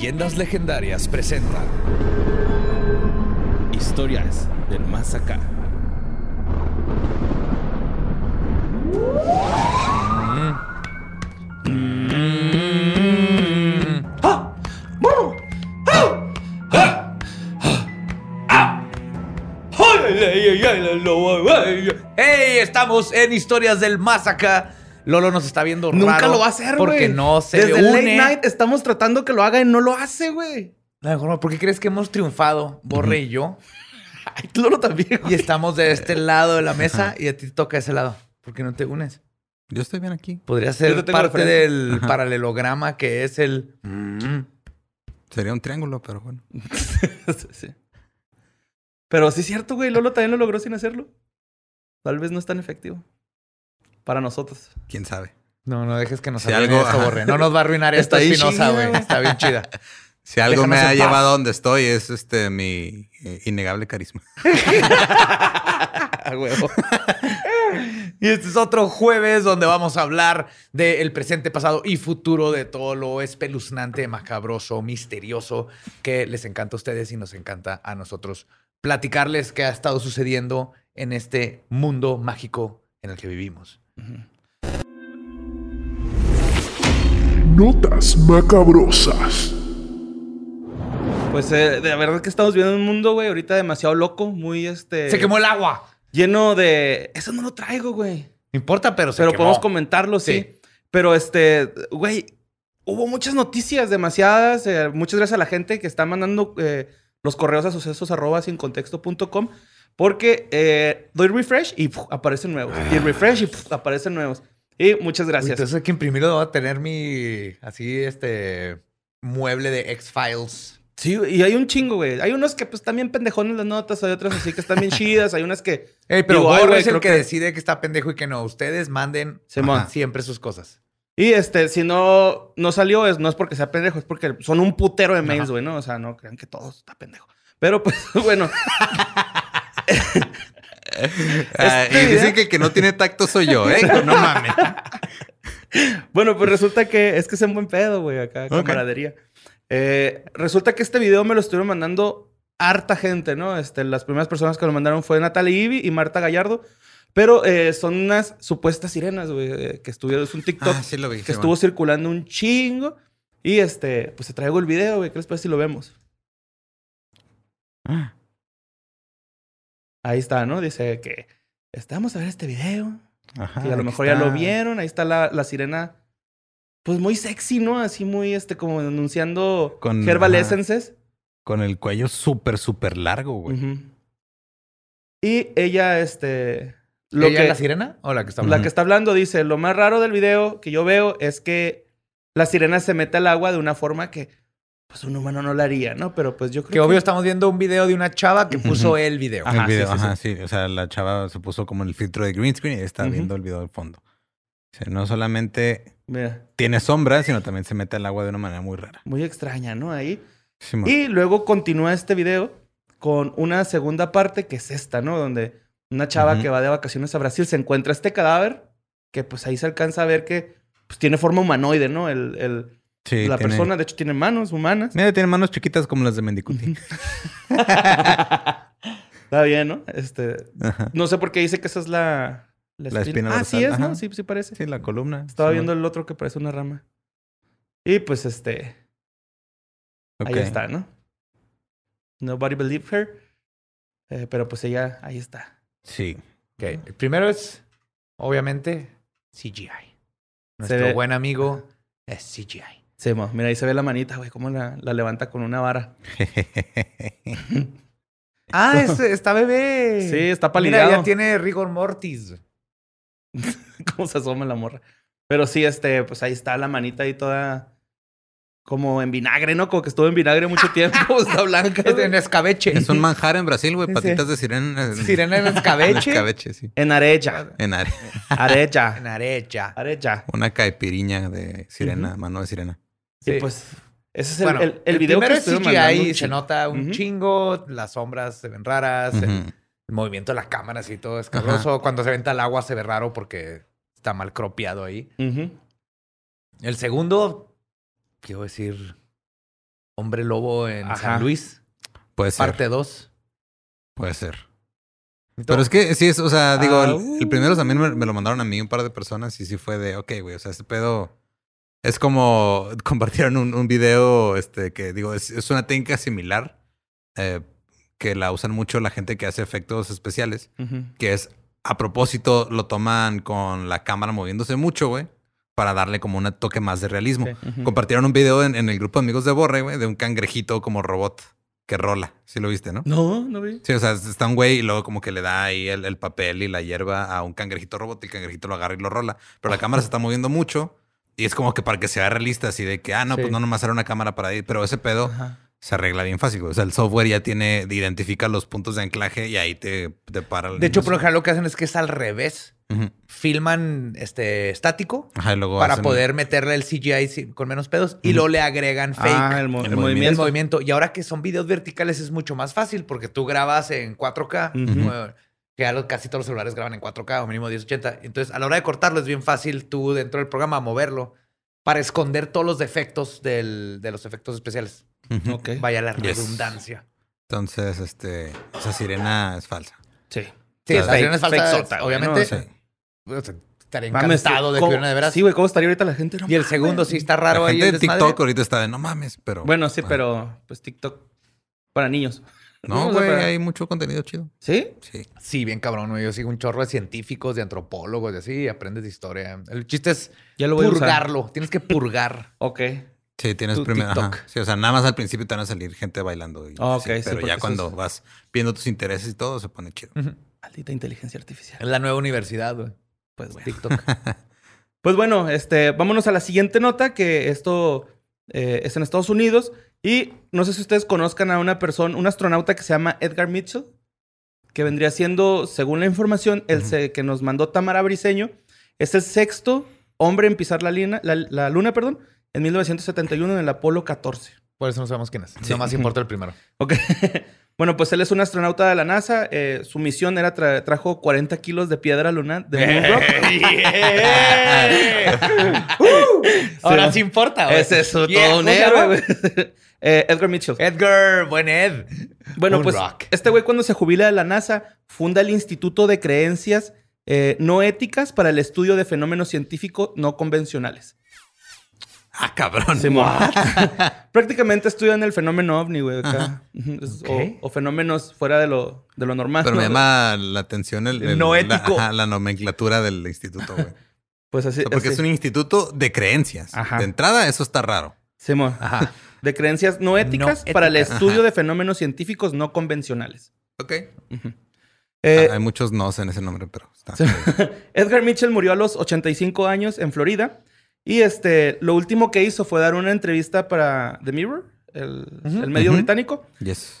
Leyendas Legendarias presenta Historias del más acá. ¡Hey! Estamos en Historias del Más. Lolo nos está viendo raro. Nunca lo va a hacer, güey. Porque no se Desde une. late night estamos tratando que lo haga y no lo hace, güey. La mejor, ¿Por qué crees que hemos triunfado, Borre y yo? Ay, Lolo también, Y estamos de este lado de la mesa y a ti te toca ese lado. ¿Por qué no te unes? Yo estoy bien aquí. Podría ser parte del Ajá. paralelograma que es el... Mm. Sería un triángulo, pero bueno. Sí. Pero sí es cierto, güey. Lolo también lo logró sin hacerlo. Tal vez no es tan efectivo. Para nosotros. ¿Quién sabe? No, no dejes que nos Si algo- esto. Borre. No nos va a arruinar esta espinosa, güey. Está bien chida. Si algo me ha llevado a donde estoy es este mi eh, innegable carisma. A huevo. Y este es otro jueves donde vamos a hablar del presente, pasado y futuro de todo lo espeluznante, macabroso, misterioso que les encanta a ustedes y nos encanta a nosotros platicarles qué ha estado sucediendo en este mundo mágico en el que vivimos. Notas macabrosas. Pues eh, de verdad que estamos viviendo un mundo, güey, ahorita demasiado loco, muy este. Se quemó el agua. Lleno de. Eso no lo traigo, güey. No importa, pero se Pero quemó. podemos comentarlo, sí. Sí. Pero este, güey, hubo muchas noticias, demasiadas. eh, muchas gracias a la gente que está mandando eh, los correos a sucesos arroba sin contexto.com. Porque eh, doy refresh y puf, aparecen nuevos. Y refresh y puf, aparecen nuevos. Y muchas gracias. Entonces hay que imprimirlo. Voy a tener mi, así, este, mueble de X-Files. Sí, y hay un chingo, güey. Hay unos que pues bien pendejones las notas, hay otras así que están bien chidas, hay unas que... Ey, pero Digo, güey, es el que, que- decide que está pendejo y que no. Ustedes manden ajá, siempre sus cosas. Y este, si no, no salió, es, no es porque sea pendejo, es porque son un putero de mails, güey, ¿no? O sea, no crean que todo está pendejo. Pero pues, bueno, Ah, Este y dicen video- que el que no tiene tacto soy yo, ¿eh? No mames. bueno, pues resulta que es que es un buen pedo, güey, acá, camaradería. Eh, resulta que este video me lo estuvieron mandando harta gente, ¿no? Este, las primeras personas que lo mandaron fue Natalia Ibi y Marta Gallardo. Pero eh, son unas supuestas sirenas, güey, eh, que estuvieron, es un TikTok Ah, sí lo vi. que sí, estuvo circulando un chingo. Y este, pues te traigo el video, güey. ¿Qué les parece si lo vemos? bueno. Ahí está, ¿no? Dice que vamos a ver este video. Ajá, que a lo mejor ya lo vieron. Ahí está la, la sirena. Pues muy sexy, ¿no? Así muy, este, como anunciando Con- Herbal ajá. Essences. Con el cuello súper, súper largo, güey. Y ella, este. Lo ¿Ella que, la sirena o la que está la hablando? que está hablando dice: Lo más raro del video que yo veo es que la sirena se mete al agua de una forma que, pues, un humano no la haría, ¿no? Pero pues yo creo Que obvio estamos viendo un video de una chava que puso el video. Ajá, el video, sí, sí, ajá, sí, O sea, la chava se puso como el filtro de green screen y está viendo el video del fondo. O sea, no solamente Mira, tiene sombra, sino también se mete al agua de una manera muy rara. muy extraña, ¿no? Ahí. Y luego continúa este video con una segunda parte que es esta, ¿no? Donde una chava que va de vacaciones a Brasil se encuentra este cadáver que pues ahí se alcanza a ver que pues, tiene forma humanoide, ¿no? El, el- Sí, la tiene- persona, de hecho, tiene manos humanas. Mira, tiene manos chiquitas como las de Mendicuti. Está bien, ¿no? Este, Ajá. no sé por qué dice que esa es la... La espina Ah, sí es, ¿no? Sí, sí parece. Sí, la columna. Estaba viendo el otro que parece una rama. Y pues este... Ok. Ahí está, ¿no? Nobody believed her. Eh, pero pues ella, ahí está. Sí. Ok, el primero es, obviamente, CGI. Nuestro ve- buen amigo es CGI. Sí, mo, mira, ahí se ve la manita, güey, cómo la, la levanta con una vara. Ah, es- está bebé. Sí, está Mira, palideado. ya tiene rigor mortis. cómo se asoma la morra. Pero sí, este, pues ahí está la manita ahí toda como en vinagre, ¿no? Como que estuvo en vinagre mucho tiempo, está blanca. Es en escabeche. es un manjar en Brasil, güey. Sí. Patitas de sirena. Sirena en escabeche. En escabeche, sí. En arecha. En are- Arecha. En arecha. Arecha. Una caipiriña de sirena, mano de sirena. Sí. Y pues, ese es el, Bueno, el, el video primero que es CGI, se chingo. nota un chingo, las sombras se ven raras, el, el movimiento de la cámara así todo escabroso. Cuando se venta al agua se ve raro porque está mal cropeado ahí. El segundo, quiero decir, Hombre Lobo en Ajá. San Luis, Puede ser. parte 2. Puede ser. Pero es que sí, es, o sea, digo, el, el primero también me, me lo mandaron a mí un par de personas y sí fue de, ok, güey, o sea, este pedo es como compartieron un, un video, este, que digo, es, es una técnica similar eh, que la usan mucho la gente que hace efectos especiales, Ujú. que es a propósito lo toman con la cámara moviéndose mucho, güey, para darle como un toque más de realismo. Sí. Compartieron un video en, en el grupo de amigos de Borre, güey, de un cangrejito como robot que rola. Sí lo viste, ¿no? No, no vi. Sí, o sea, está un güey y luego como que le da ahí el, el papel y la hierba a un cangrejito robot y el cangrejito lo agarra y lo rola. Pero la cámara se está moviendo mucho y es como que para que sea realista, así de que, ah, no, Sí. pues no nomás era una cámara para ahí. Pero ese pedo Ajá. se arregla bien fácil. güey. O sea, el software ya tiene, identifica los puntos de anclaje y ahí te, te para. la De hecho, por ejemplo, lo que hacen es que es al revés. Filman este estático Ajá, y luego para hacen- poder meterle el CGI con menos pedos y luego le agregan fake. Ah, el, mo- El el el movimiento. Y ahora que son videos verticales es mucho más fácil porque tú grabas en 4K, Ujú. eh, que ya los- casi todos los celulares graban en 4K o mínimo 1080. Entonces, a la hora de cortarlo es bien fácil tú dentro del programa moverlo para esconder todos los defectos del- de los efectos especiales. Vaya la Yes. redundancia. Entonces, este, esa sirena es falsa. Sí. Sí, sea, sirena es falsa, fake sota, güey, obviamente. ¿no? Sí. o sea, Estaría Mames, encantado de que ¿cómo- hubiera una de veras. Sí, güey, ¿cómo estaría ahorita la gente? No y el mames. segundo sí está raro la ahí. gente el de desmadre. TikTok ahorita está de no mames, pero. Bueno, sí, pero pues TikTok para niños. No, güey, hay mucho contenido chido. ¿Sí? Sí. Sí, bien cabrón. güey. Yo sigo un chorro de científicos, de antropólogos, de así, y aprendes de historia. El chiste es Ya lo voy a usar. purgarlo. Tienes que purgar. Ok. Sí, tienes primero. Sí, o sea, nada más al principio te van a salir gente bailando. Y, Ah, ok, sí, sí, pero ya cuando es- vas viendo tus intereses y todo, se pone chido. Maldita inteligencia artificial. Es la nueva universidad, güey. Pues bueno. TikTok. Pues bueno, este, vámonos a la siguiente nota, que esto eh, es en Estados Unidos. Y no sé si ustedes conozcan a una persona, un astronauta que se llama Edgar Mitchell, que vendría siendo, según la información, el que nos mandó Tamara Briseño, es el sexto hombre en pisar la, lina- la, la luna, perdón, en 1971 en el Apolo 14. Por eso no sabemos quién es. Sí. Nomás importa el primero. Ok. Bueno, pues él es un astronauta de la NASA. eh, su misión era tra- trajo 40 kilos de piedra lunar de Moonrock. Ahora Sí. sí importa, güey. Ese es Yeah, todo güey. Eh, Edgar Mitchell. Edgar, buen Ed. Bueno, pues este güey cuando se jubila de la NASA funda el Instituto de Creencias eh, No Éticas para el Estudio de Fenómenos Científicos No Convencionales. Ah, cabrón. Prácticamente estudian el fenómeno ovni, güey. acá. O, o fenómenos fuera de lo, de lo normal. Pero me llama la atención el, el- No la- ético. ajá, La, nomenclatura del instituto, güey. Pues así. sea, porque así. es un instituto de creencias. Ajá. De entrada, eso está raro. Simón. Ajá. De creencias no éticas No para el estudio Ajá. de fenómenos científicos no convencionales. Ok. Ujú. Eh, Ah, hay muchos nos en ese nombre, pero está. Edgar Mitchell murió a los 85 años en Florida. Y este, lo último que hizo fue dar una entrevista para The Mirror, el, medio británico. Yes.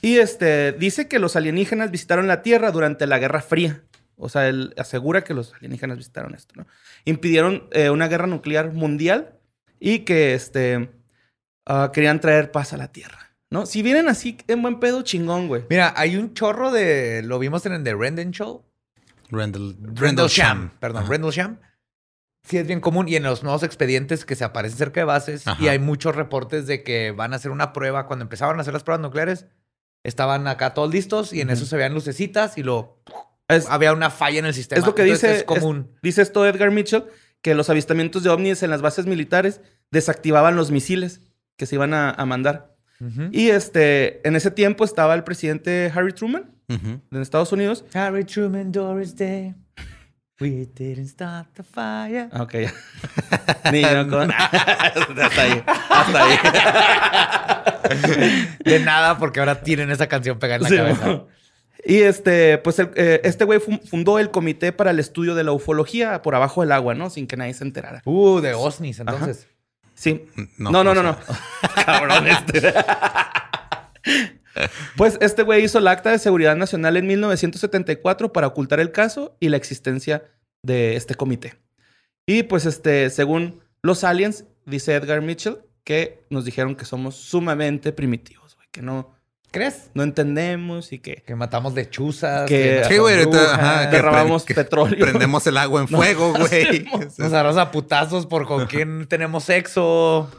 Y este, dice que los alienígenas visitaron la Tierra durante la Guerra Fría. O sea, él asegura que los alienígenas visitaron esto, ¿no? Impidieron eh, una guerra nuclear mundial y que este, ah, querían traer paz a la Tierra, ¿no? Si vienen así en buen pedo, chingón, güey. Mira, hay un chorro de. Lo vimos en el de Rendlesham. Rendell, Rendlesham. Perdón, Ajá. Rendlesham. Sí, es bien común. Y en los nuevos expedientes que se aparecen cerca de bases, Ajá. y hay muchos reportes de que van a hacer una prueba. Cuando empezaban a hacer las pruebas nucleares, estaban acá todos listos y en eso se veían lucecitas y lo Es, había una falla en el sistema. Es lo que Entonces, dice- Es común. Dice esto Edgar Mitchell, que los avistamientos de ovnis en las bases militares desactivaban los misiles que se iban a, a mandar. Y este, en ese tiempo estaba el presidente Harry Truman Ujú. de Estados Unidos. Harry Truman, Doris Day. We didn't start the fire. Ah, ok. Niño con... hasta ahí, hasta ahí. De nada, porque ahora tienen esa canción pegada en la Sí, cabeza. Y este, pues el- eh, este güey fu- fundó el Comité para el Estudio de la Ufología por abajo del agua, ¿no? Sin que nadie se enterara. Uh, de Osnis, entonces. Sí. No, No, no, no, no no. Cabrón este. Pues este güey hizo el Acta de Seguridad Nacional en 1974 para ocultar el caso y la existencia de este comité. Y pues este, según los aliens, dice Edgar Mitchell, que nos dijeron que somos sumamente primitivos, güey, que no, ¿Crees? no entendemos y que Que matamos lechuzas. Que- Sí, güey, ahorita, brujas, ajá, que derramamos pre- que petróleo. Prendemos el agua en fuego, güey. Nos agarramos a putazos por con quién tenemos sexo.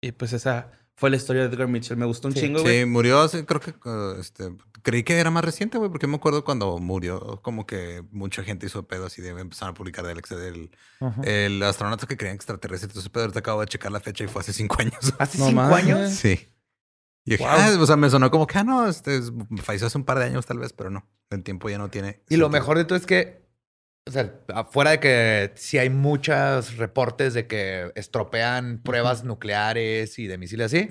Y pues esa fue la historia de Edgar Mitchell. Me gustó un Sí. chingo, güey. Sí, murió hace, creo que, uh, este, creí que era más reciente, güey, porque me acuerdo cuando murió, como que mucha gente hizo pedo así de empezar a publicar del, del el astronauta que creían extraterrestre. Entonces, Pedro te acabo de checar la fecha y fue hace cinco años. ¿Hace No cinco años? Sí. Y dije, Wow. ah, o sea, me sonó como que, ah, no, este es- falleció hace un par de años tal vez, pero no. El tiempo ya no tiene. Y lo mejor de todo es que, o sea, afuera de que sí hay muchos reportes de que estropean pruebas nucleares y de misiles así,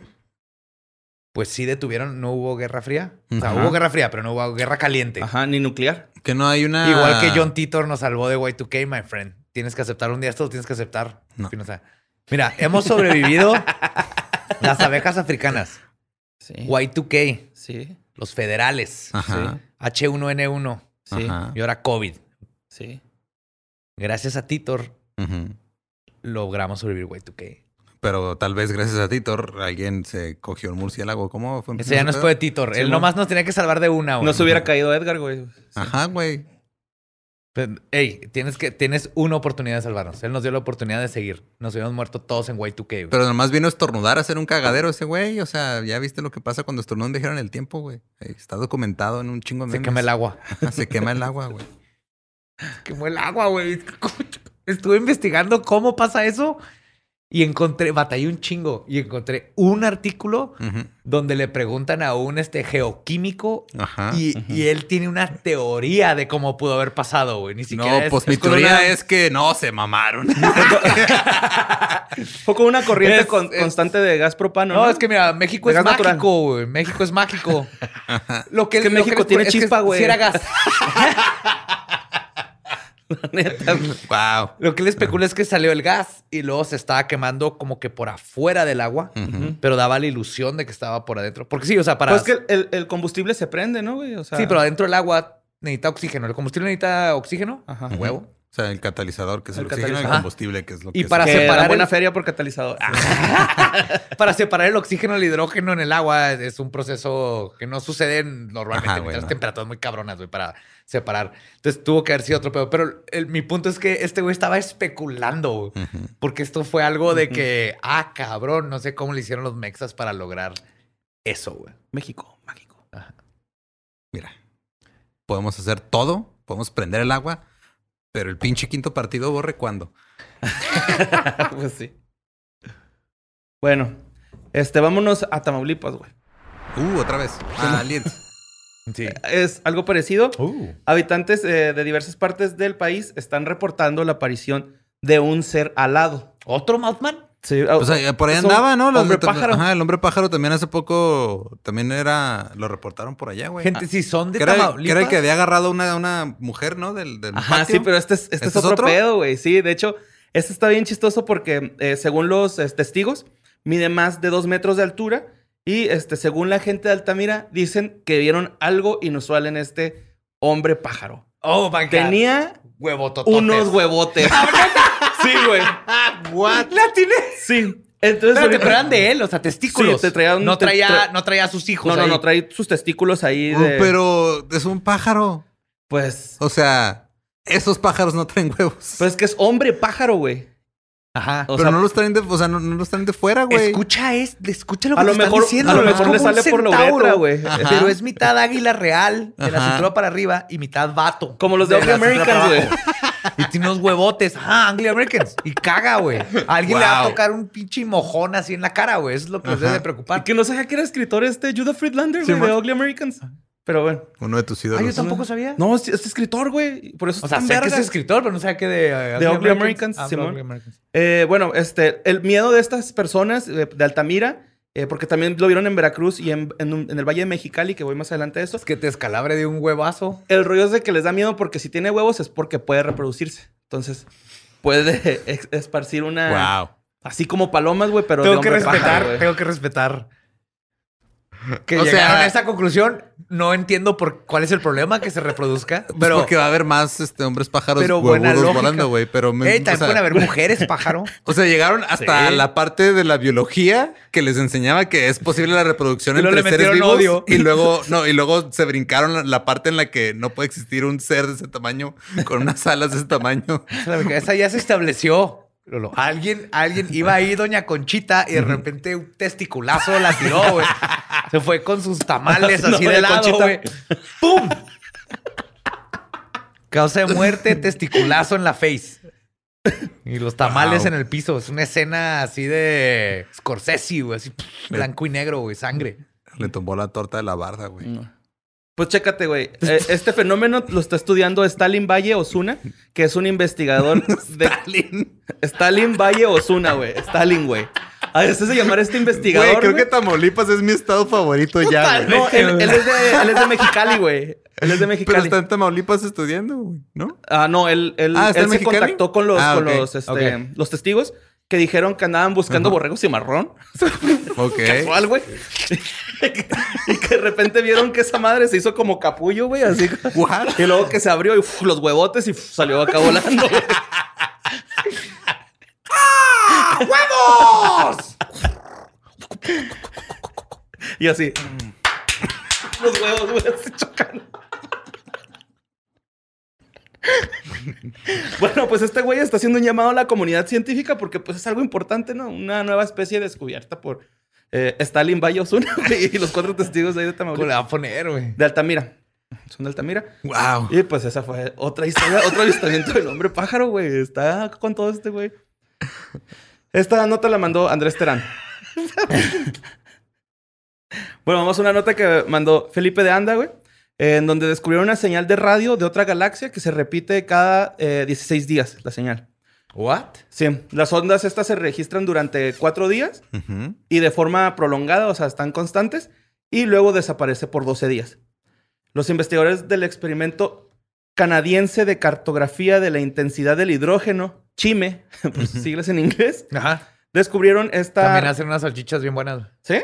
pues sí detuvieron, no hubo guerra fría. O sea, Ajá. hubo guerra fría, pero no hubo guerra caliente. Ajá, ni nuclear. Que no hay una. Igual que John Titor nos salvó de Y2K, my friend. Tienes que aceptar un día esto, lo tienes que aceptar. No. En fin, o sea, mira, hemos sobrevivido las abejas africanas, Sí. Y2K, Sí. los federales, Ajá. H1N1 Sí. Ajá. y ahora COVID. Sí. Gracias a Titor logramos sobrevivir Y2K. Pero tal vez gracias a Titor alguien se cogió un murciélago. ¿Cómo fue? Ese ya no ese fue de? Titor. Sí, Él nomás nos tenía que salvar de una, güey. No se hubiera caído Edgar, güey. Ajá, güey. Pero, Ey, tienes, que, tienes una oportunidad de salvarnos. Él nos dio la oportunidad de seguir. Nos hubiéramos muerto todos en Y2K, güey. Pero nomás vino a estornudar a hacer un cagadero ese güey. O sea, ya viste lo que pasa cuando estornudan dijeron el tiempo, güey. Ey, Está documentado en un chingo de Se memes. quema el agua. Se quema el agua, güey. Quemó el agua, güey. Estuve investigando cómo pasa eso y encontré, batallé un chingo y encontré un artículo donde le preguntan a un este geoquímico Ajá. y, y él tiene una teoría de cómo pudo haber pasado, güey. Ni siquiera No, es- pues mi es con teoría una- es que no se mamaron. Fue con una corriente Es- con- es- constante de gas propano. No, es que mira, México De es mágico, güey. México es mágico. Lo que, Es que lo México tiene es que chispa, güey. Si era gas. Neta, güey. wow. Lo que le especula es que salió el gas y luego se estaba quemando como que por afuera del agua, pero daba la ilusión de que estaba por adentro. Porque sí, o sea, para. Pues es que el, el combustible se prende, ¿no, güey? O sea, Sí, pero adentro del agua necesita oxígeno. El combustible necesita oxígeno, Ajá. huevo. O sea, el catalizador, que es el, El oxígeno y el combustible, que es lo Y que para se- que separar buena el- feria por catalizador. Para separar el oxígeno del hidrógeno en el agua es un proceso que no sucede normalmente. Ajá, necesitas güey, no. temperaturas muy cabronas, güey, para separar. Entonces tuvo que haber sido otro pedo. Pero el- mi punto es que este güey estaba especulando, güey, porque esto fue algo de que, ah, cabrón, no sé cómo le hicieron los mexas para lograr eso, güey. México, mágico. Mira, podemos hacer todo, podemos prender el agua, pero el pinche quinto partido borre cuando. pues sí. Bueno, este, vámonos a Tamaulipas, güey. Uh, otra vez. Aliens. Sí. Es algo parecido. Uh. Habitantes eh, de diversas partes del país están reportando la aparición de un ser alado. ¿Otro Mothman? Sí, O sea, por ahí andaba, ¿no? Los- hombre pájaro. Ajá, el hombre pájaro también hace poco, también era, lo reportaron por allá, güey. Gente, Ah, si son de que, era, el- que Tamaulipas. era el que había agarrado una, una mujer, ¿no? Del, del Ajá, patio. sí, pero este es, este ¿Este es es otro, otro? pedo, güey. Sí, de hecho, este está bien chistoso porque eh, según los eh, testigos, mide más de dos metros de altura y este, según la gente de Altamira, dicen que vieron algo inusual en este hombre pájaro. Oh, my God. Tenía huevotototes. unos huevotes. sí, güey. What? ¿La tiene? Sí. Entonces, pero eran de él, o sea, testículos. Sí, te traía un- no, te traía, tra- no traía a sus hijos. No, no, ahí. no, trae sus testículos ahí de... pero es un pájaro. Pues... O sea, esos pájaros no traen huevos. Pues es que es hombre pájaro, güey. Ajá. O pero sea, no los traen de, o sea, no, no los traen de fuera, güey. Escucha, es, escucha lo que A lo te están mejor, diciendo. a lo mejor le sale por la uretra, güey. Pero es mitad águila real, de la cintura para arriba, y mitad vato. Como los de cintura Americans, güey. Y tiene unos huevotes. Ah, Angry Americans. Y caga, güey. Alguien le va a tocar un pinche mojón así en la cara, güey. Eso es lo que les debe de Y preocupar. que no sabía que era escritor este Judah Friedlander, Sí, de. Ugly Americans. Pero bueno. Uno de tus Ah, ídolos. yo tampoco sabía. No, es, es escritor, güey. Por eso O sea, sé tan que es verga. escritor, pero no sabía que de... De Ugly Americans, Ah, Simón. Americans. Eh, bueno, este, el miedo de estas personas de Altamira, eh, porque también lo vieron en Veracruz y en, en un- en el Valle de Mexicali, que voy más adelante de eso. Es que te escalabre de un huevazo. El rollo es de que les da miedo porque si tiene huevos es porque puede reproducirse. Entonces, puede esparcir una... Wow. Así como palomas, güey, pero de tengo que respetar, tengo que respetar. Que O llegaron sea- a esa conclusión. No entiendo por cuál es el problema que se reproduzca, Pero pero... porque va a haber más este, hombres pájaros Pero buena volando, güey. Pero me, Ey, o, también sea, pueden haber mujeres, pájaro. o sea, llegaron hasta Sí. la parte de la biología que les enseñaba que es posible la reproducción entre seres vivos. odio. Y luego, no, y luego se brincaron la, la parte en la que no puede existir un ser de ese tamaño con unas alas de ese tamaño. Esa ya se estableció. Lolo, Alguien, alguien iba ahí, doña Conchita, y de repente un testiculazo la tiró, güey. Se fue con sus tamales No, así de doña lado, güey. ¡Pum! Causa de muerte, testiculazo en la face. Y los tamales Wow. en el piso. Es una escena así de Scorsese, güey. Así, pff, blanco y negro, güey. Sangre. Le tumbó la torta de la barda, güey. Pues chécate, güey. Eh, este fenómeno lo está estudiando Stalin Valle Osuna, que es un investigador de... Stalin. Stalin Valle Osuna, güey. Stalin, güey. A veces se llamar este investigador. Güey, creo que Tamaulipas es mi estado favorito ya, güey. No, él, él es de, él es de Mexicali, güey. Él es de Pero Mexicali. está en Tamaulipas estudiando, güey, ¿no? Ah, no, él, él, Ah, ¿está él se contactó con los, Ah, con los, este, los testigos que dijeron que andaban buscando Ajá. borregos y marrón. Ok. Casual, güey. y que de repente vieron que esa madre se hizo como capullo, güey, así. What? Y luego que se abrió y uf, los huevotes y uf, salió acá volando. güey. ¡Huevos! Y así. los huevos, güey, así chocando. Bueno, pues este güey está haciendo un llamado a la comunidad científica porque pues es algo importante, ¿no? Una nueva especie descubierta por eh, Stalin Valle Osuna y los cuatro testigos de ahí de ¿Cómo le Tamaulipas. va a poner, güey? De Altamira. Son de Altamira. Wow. Y pues esa fue otra historia, otro avistamiento del hombre pájaro, güey. Está con todo este güey. Esta nota la mandó Andrés Terán. bueno, vamos a una nota que mandó Felipe de Anda, güey. En donde descubrieron una señal de radio de otra galaxia que se repite cada eh, 16 días, la señal. ¿What? Sí, las ondas estas se registran durante cuatro días Ujú. y de forma prolongada, o sea, están constantes, y luego desaparece por 12 días. Los investigadores del experimento canadiense de cartografía de la intensidad del hidrógeno, CHIME, por sus siglas en inglés, Ajá. descubrieron esta... También hacen unas salchichas bien buenas. ¿Sí?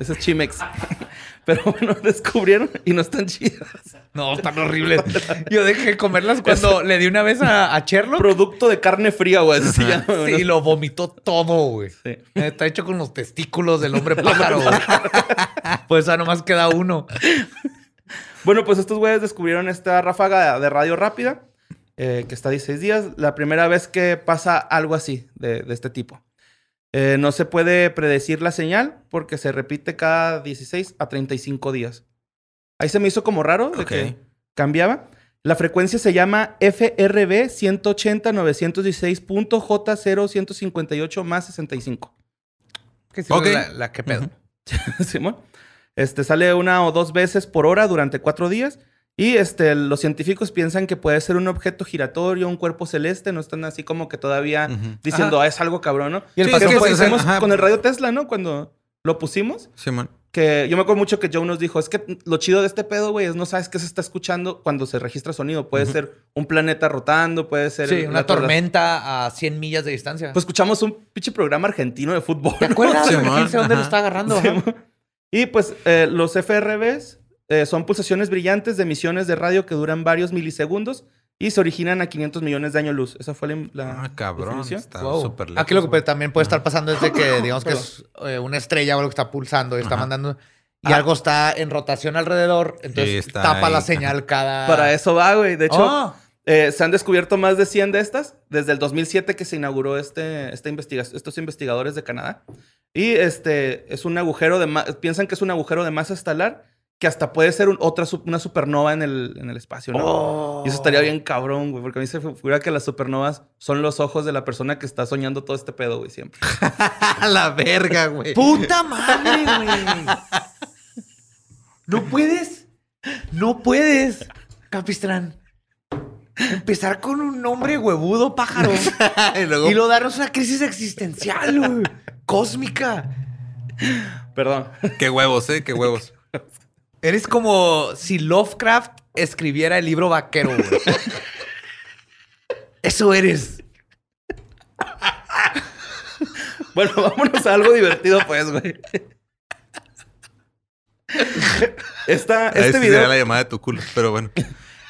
Ese es Chimex. Pero bueno, descubrieron y no están chidas. No, están horribles. Yo dejé de comerlas cuando le di una vez a, a Sherlock. Producto de carne fría, güey. Sí, lo vomitó todo, güey. Sí. Está hecho con los testículos del hombre pájaro, güey. Pues ya nomás queda uno. Bueno, pues estos güeyes descubrieron esta ráfaga de radio rápida, eh, que está a 16 días. La primera vez que pasa algo así, de, de este tipo. Eh, no se puede predecir la señal porque se repite cada 16 a 35 días. Ahí se me hizo como raro de que cambiaba. La frecuencia se llama FRB 180-916.J0158 más 65. Que sí, Ok. la, la que pedo. Simón. Este sale una o dos veces por hora durante cuatro días. Y este, los científicos piensan que puede ser un objeto giratorio, un cuerpo celeste. No están así como que todavía diciendo, ah, es algo cabrón, ¿no? Y el Sí, es que puede ser- con el radio Tesla, ¿no? Cuando lo pusimos. Sí, man. Que yo me acuerdo mucho que Joe nos dijo, es que lo chido de este pedo, güey, es no sabes qué se está escuchando cuando se registra sonido. Puede ser un planeta rotando, puede ser... Sí, una torre- tormenta a 100 millas de distancia. Pues escuchamos un pinche programa argentino de fútbol. ¿te acuerdas? Sí, güey? man. ¿Quién sabe dónde lo está agarrando? Sí, y pues eh, los FRBs eh, son pulsaciones brillantes de emisiones de radio que duran varios milisegundos y se originan a 500 millones de años luz. Esa fue la, la Ah, cabrón. definición. Está Wow. súper lejos. Aquí lo que también puede estar pasando es de que, digamos que es eh, una estrella o algo que está pulsando y está Ajá. mandando. Y Ah. algo está en rotación alrededor, entonces tapa la ahí. señal cada. Para eso va, güey. De hecho, Ah. eh, se han descubierto más de 100 de estas desde el 2007 que se inauguró este, esta investiga- estos investigadores de Canadá. Y este es un agujero de... Piensan que es un agujero de masa estelar que hasta puede ser un- otra, una supernova en el, en el espacio, ¿no? Oh. Y eso estaría bien cabrón, güey, porque a mí se me figura que las supernovas son los ojos de la persona que está soñando todo este pedo, güey, siempre. A la verga, güey. ¡Puta madre, güey! No puedes. No puedes, Capistrán. Empezar con un nombre huevudo pájaro y luego... y luego darnos una crisis existencial, güey. Cósmica. Perdón. Qué huevos, ¿eh? Qué huevos. Eres como si Lovecraft escribiera el libro vaquero, güey. Eso eres. Bueno, vámonos a algo divertido, pues, güey. Esta, este sí video, sería la llamada de tu culo, pero bueno.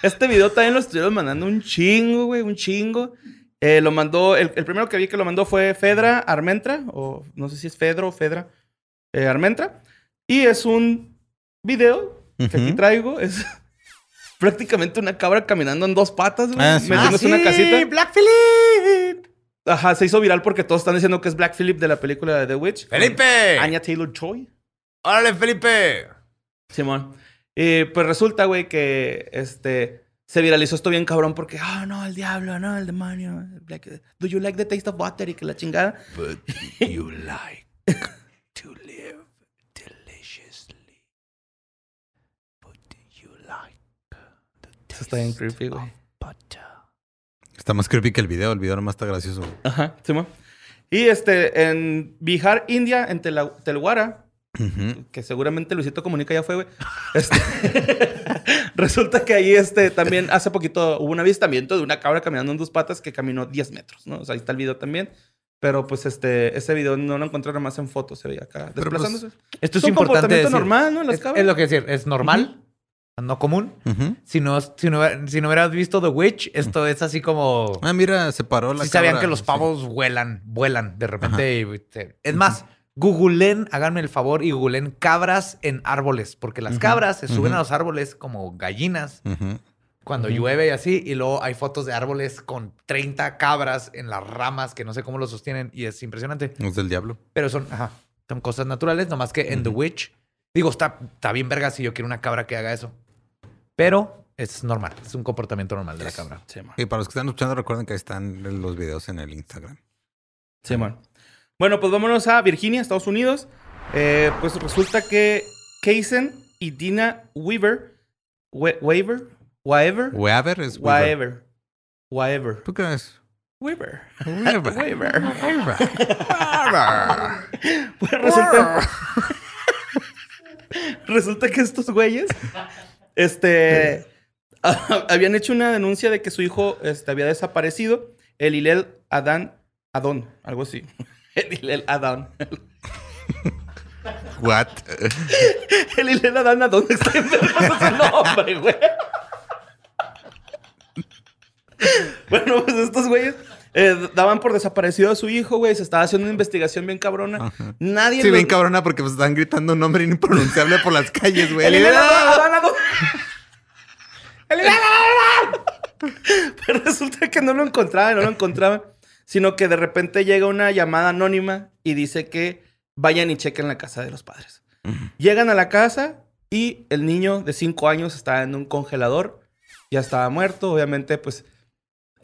este video también lo estuvieron mandando un chingo, güey, un chingo. Eh, lo mandó, el, el primero que vi que lo mandó fue Fedra Armentra, o no sé si es Fedro o Fedra eh, Armentra. Y es un video que aquí traigo. Es prácticamente una cabra caminando en dos patas, güey. Ah, sí. metiéndose en una casita. Black Phillip. Ajá, se hizo viral porque todos están diciendo que es Black Phillip de la película de The Witch. ¡Felipe! Anya Taylor Joy. ¡Órale, Felipe! Simón. Y pues resulta, güey, que este se viralizó esto bien cabrón porque, ah, no, el diablo, no, el demonio. Like, do you like the taste of water? Y que la chingada. But you like to live deliciously. But you like the Eso está bien creepy, güey. Está más creepy que el video. El video nomás está gracioso. Ajá, Simón. Y este, en Bihar, India, en Tela- Telwara, Ujú. que seguramente Luisito Comunica ya fue, güey. Este, resulta que ahí este, también hace poquito hubo un avistamiento de una cabra caminando en dos patas que caminó 10 metros, ¿no? O sea, ahí está el video también. Pero pues este, ese video no lo encontré nada más en fotos, se veía acá pues, desplazándose. Esto es un importante comportamiento decir. normal, ¿no? Las Es, cabras. es lo que decir, es normal, no común. Si no, si, no, si no hubieras visto The Witch, esto es así como... Ah, mira, se paró la Si sabían cabra. que los Sí. pavos vuelan, vuelan de repente. y Es más, googleen, háganme el favor y googleen cabras en árboles, porque las cabras se suben a los árboles como gallinas cuando llueve y así, y luego hay fotos de árboles con 30 cabras en las ramas que no sé cómo lo sostienen y es impresionante. Es del diablo. Pero son, ajá, son cosas naturales, nomás que en The Witch, digo, está, está bien verga si yo quiero una cabra que haga eso. Pero es normal, es un comportamiento normal de la cabra. Simón. Y para los que están escuchando, recuerden que ahí están los videos en el Instagram. Simón. Bueno, pues vámonos a Virginia, Estados Unidos. Eh, pues resulta que Kaysen y Dina Weaver, We- Weaver, Weaver, Weaver es Weaver. Weaver, Weaver, ¿Tú crees? Weaver. Weaver. Weaver. Weaver. Pues resulta, resulta que estos güeyes, este, habían hecho una denuncia de que su hijo este, había desaparecido, el Hilel Adán, Adón, algo así. El Hilel Adán. What? El Hilel Adán Adón está en su nombre, güey. Bueno, pues estos güeyes eh, daban por desaparecido a su hijo, güey. Se estaba haciendo una investigación bien cabrona. Ajá. Nadie Sí, bien cabrona porque pues, están gritando un nombre impronunciable por las calles, güey. El Adán. Pero resulta que no lo encontraban, no lo encontraban. Sino que de repente llega una llamada anónima y dice que vayan y chequen la casa de los padres. Llegan a la casa y el niño de 5 años estaba en un congelador. Ya estaba muerto. Obviamente, pues